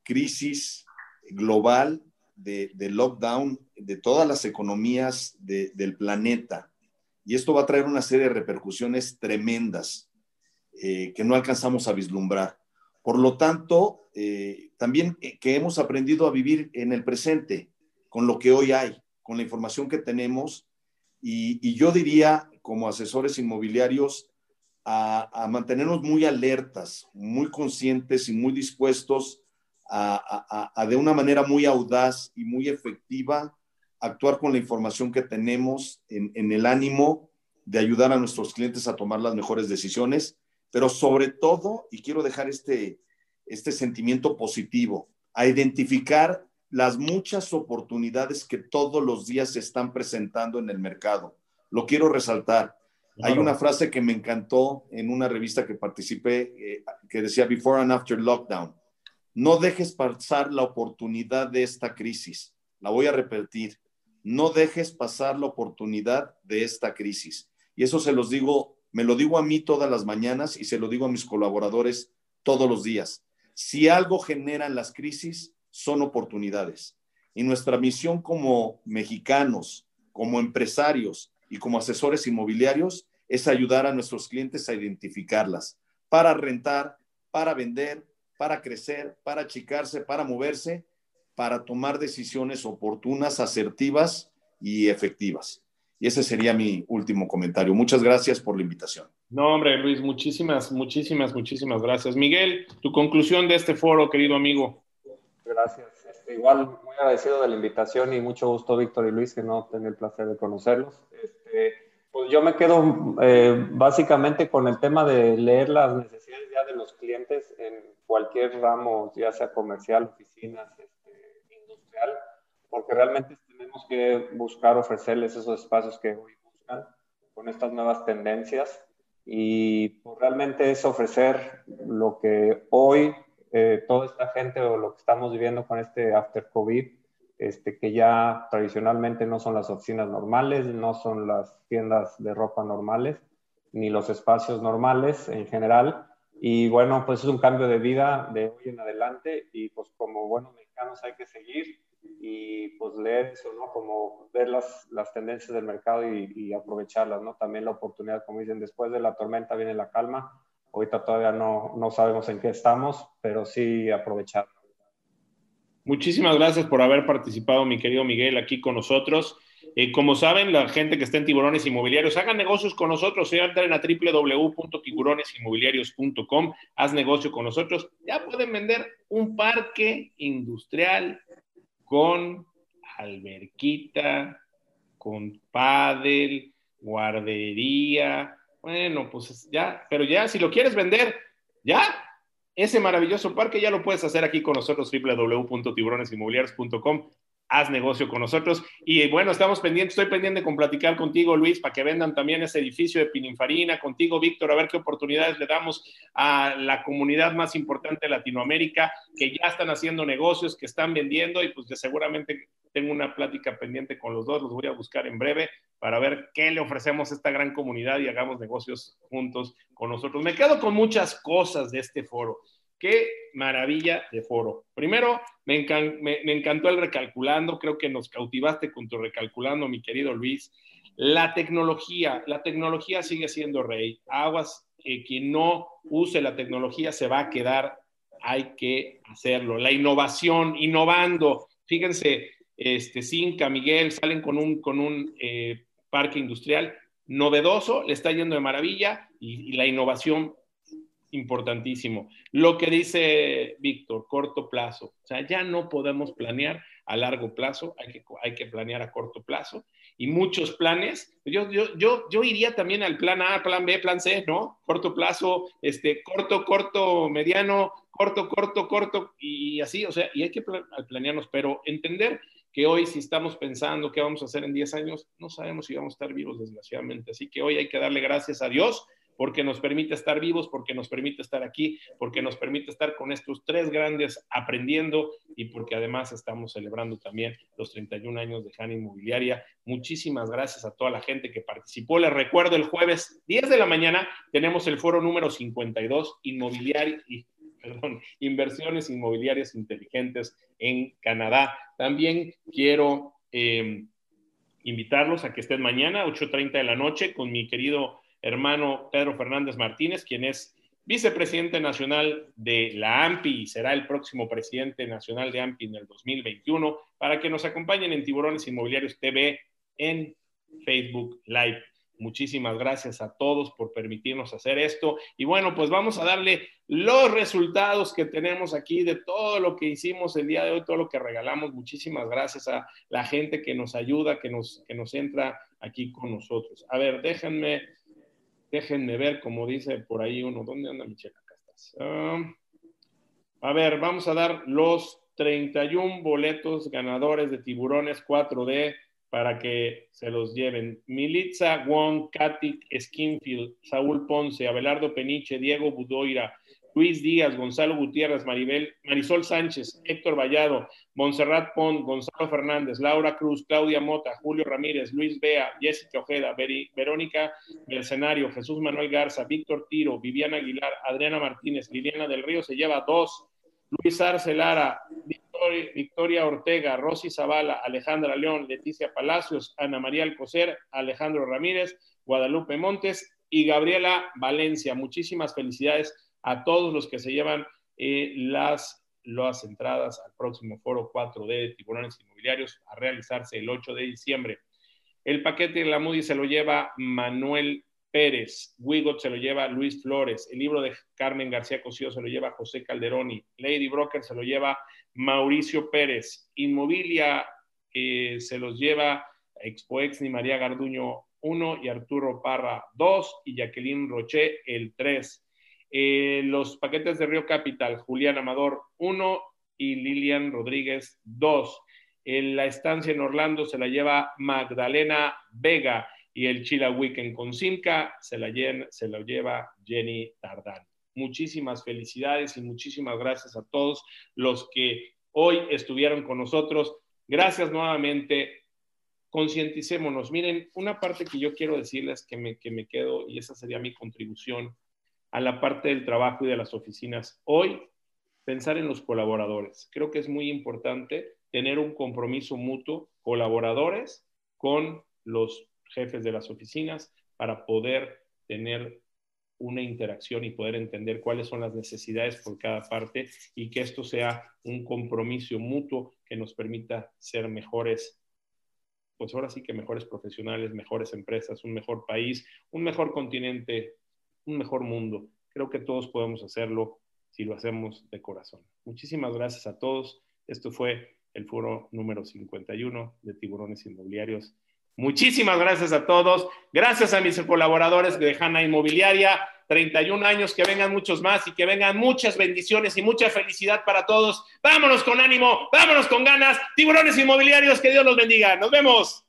crisis global de, lockdown de todas las economías de, del planeta. Y esto va a traer una serie de repercusiones tremendas eh, que no alcanzamos a vislumbrar. Por lo tanto, eh, también que hemos aprendido a vivir en el presente, con lo que hoy hay, con la información que tenemos. Y, yo diría, como asesores inmobiliarios, a, mantenernos muy alertas, muy conscientes y muy dispuestos a, a, de una manera muy audaz y muy efectiva actuar con la información que tenemos en, en, el ánimo de ayudar a nuestros clientes a tomar las mejores decisiones, pero sobre todo, y quiero dejar este, este sentimiento positivo, a identificar las muchas oportunidades que todos los días se están presentando en el mercado. Lo quiero resaltar. Claro. Hay una frase que me encantó en una revista que participé eh, que decía Before and After Lockdown. No dejes pasar la oportunidad de esta crisis. La voy a repetir no dejes pasar la oportunidad de esta crisis. Y eso se los digo, me lo digo a mí todas las mañanas y se lo digo a mis colaboradores todos los días. Si algo generan las crisis, son oportunidades. Y nuestra misión como mexicanos, como empresarios y como asesores inmobiliarios es ayudar a nuestros clientes a identificarlas para rentar, para vender, para crecer, para achicarse, para moverse para tomar decisiones oportunas, asertivas y efectivas. Y ese sería mi último comentario. Muchas gracias por la invitación. No, hombre, Luis, muchísimas, muchísimas, muchísimas gracias. Miguel, tu conclusión de este foro, querido amigo. Gracias. Este, igual, muy agradecido de la invitación y mucho gusto, Víctor y Luis, que no tenía el placer de conocerlos. Este, pues yo me quedo eh, básicamente con el tema de leer las necesidades ya de los clientes en cualquier ramo, ya sea comercial, oficinas, porque realmente tenemos que buscar ofrecerles esos espacios que hoy buscan con estas nuevas tendencias. Y pues, realmente es ofrecer lo que hoy eh, toda esta gente o lo que estamos viviendo con este after COVID, este, que ya tradicionalmente no son las oficinas normales, no son las tiendas de ropa normales, ni los espacios normales en general. Y bueno, pues es un cambio de vida de hoy en adelante y pues como buenos mexicanos hay que seguir y pues leer eso, ¿no? Como ver las, las tendencias del mercado y, y, aprovecharlas, ¿no? También la oportunidad, como dicen, después de la tormenta viene la calma. Ahorita todavía no, no sabemos en qué estamos, pero sí aprovecharlo. Muchísimas gracias por haber participado, mi querido Miguel, aquí con nosotros. Eh, como saben, la gente que está en Tiburones Inmobiliarios, hagan negocios con nosotros. Entren a www.tiburonesinmobiliarios.com, haz negocio con nosotros. Ya pueden vender un parque industrial con alberquita, con pádel, guardería. Bueno, pues ya, pero ya, si lo quieres vender, ya, ese maravilloso parque ya lo puedes hacer aquí con nosotros, www.tiburonesinmobiliarios.com. haz negocio con nosotros. Y bueno, estamos pendientes, estoy pendiente con platicar contigo, Luis, para que vendan también ese edificio de Pininfarina, contigo, Víctor, a ver qué oportunidades le damos a la comunidad más importante de Latinoamérica, que ya están haciendo negocios, que están vendiendo y pues seguramente tengo una plática pendiente con los dos, los voy a buscar en breve para ver qué le ofrecemos a esta gran comunidad y hagamos negocios juntos con nosotros. Me quedo con muchas cosas de este foro. Qué maravilla de foro. Primero, me, encantó el recalculando, creo que nos cautivaste con tu recalculando, mi querido Luis. La tecnología, la tecnología sigue siendo rey. Aguas, eh, quien no use la tecnología se va a quedar, hay que hacerlo. La innovación, innovando. Fíjense, este, Cinca, Miguel, salen con un, con un eh, parque industrial novedoso, le está yendo de maravilla y la innovación importantísimo. Lo que dice Víctor, corto plazo. O sea, ya no podemos planear a largo plazo, hay que, hay que planear a corto plazo. Y muchos planes, yo, yo, yo, yo iría también al plan A, plan B, plan C, ¿no? Corto plazo, este, corto, corto, mediano, corto, corto, corto, y así, o sea, y hay que planearnos, pero entender que hoy si estamos pensando qué vamos a hacer en 10 años, no sabemos si vamos a estar vivos, desgraciadamente. Así que hoy hay que darle gracias a Dios porque nos permite estar vivos, porque nos permite estar aquí, porque nos permite estar con estos tres grandes aprendiendo y porque además estamos celebrando también los 31 años de Hanna Inmobiliaria. Muchísimas gracias a toda la gente que participó. Les recuerdo, el jueves 10 de la mañana tenemos el foro número 52, Inmobiliaria y perdón, inversiones inmobiliarias inteligentes en Canadá. También quiero eh, invitarlos a que estén mañana, 8.30 de la noche, con mi querido hermano Pedro Fernández Martínez, quien es vicepresidente nacional de la AMPI y será el próximo presidente nacional de AMPI en el 2021, para que nos acompañen en Tiburones Inmobiliarios TV en Facebook Live. Muchísimas gracias a todos por permitirnos hacer esto. Y bueno, pues vamos a darle los resultados que tenemos aquí de todo lo que hicimos el día de hoy, todo lo que regalamos. Muchísimas gracias a la gente que nos ayuda, que nos, que nos entra aquí con nosotros. A ver, déjenme Déjenme ver, como dice por ahí uno. ¿Dónde anda Michelle? Acá estás. A ver, vamos a dar los 31 boletos ganadores de tiburones 4D para que se los lleven. Militza Wong, Katy Skinfield, Saúl Ponce, Abelardo Peniche, Diego Budoira, Luis Díaz, Gonzalo Gutiérrez, Maribel, Marisol Sánchez, Héctor Vallado, Montserrat Pont, Gonzalo Fernández, Laura Cruz, Claudia Mota, Julio Ramírez, Luis Bea, Jessica Ojeda, Verónica Mercenario, Jesús Manuel Garza, Víctor Tiro, Viviana Aguilar, Adriana Martínez, Liliana del Río se lleva dos, Luis Arce Lara, Victoria, Ortega, Rosy Zavala, Alejandra León, Leticia Palacios, Ana María Alcocer, Alejandro Ramírez, Guadalupe Montes y Gabriela Valencia. Muchísimas felicidades a todos los que se llevan eh, las, las entradas al próximo foro 4D de tiburones inmobiliarios a realizarse el 8 de diciembre. El paquete de la Moody se lo lleva Manuel Pérez, Wigot se lo lleva Luis Flores, el libro de Carmen García Cosío se lo lleva José Calderoni, Lady Broker se lo lleva Mauricio Pérez, Inmobilia eh, se los lleva Expoex ni María Garduño 1 y Arturo Parra 2 y Jacqueline Roche el 3. Eh, los paquetes de Río Capital, Julián Amador 1 y Lilian Rodríguez 2. En la estancia en Orlando se la lleva Magdalena Vega y el Chila Weekend con Simca se la, se la lleva Jenny Tardán. Muchísimas felicidades y muchísimas gracias a todos los que hoy estuvieron con nosotros. Gracias nuevamente. Concienticémonos. Miren, una parte que yo quiero decirles que me, que me quedo, y esa sería mi contribución, a la parte del trabajo y de las oficinas. Hoy, pensar en los colaboradores. Creo que es muy importante tener un compromiso mutuo, colaboradores con los jefes de las oficinas, para poder tener una interacción y poder entender cuáles son las necesidades por cada parte y que esto sea un compromiso mutuo que nos permita ser mejores, pues ahora sí que mejores profesionales, mejores empresas, un mejor país, un mejor continente un mejor mundo. Creo que todos podemos hacerlo si lo hacemos de corazón. Muchísimas gracias a todos. Esto fue el foro número 51 de Tiburones Inmobiliarios Muchísimas gracias a todos. Gracias a mis colaboradores de Hanna Inmobiliaria. 31 años, que vengan muchos más y que vengan muchas bendiciones y mucha felicidad para todos. Vámonos con ánimo, vámonos con ganas. Tiburones inmobiliarios, que Dios los bendiga. Nos vemos.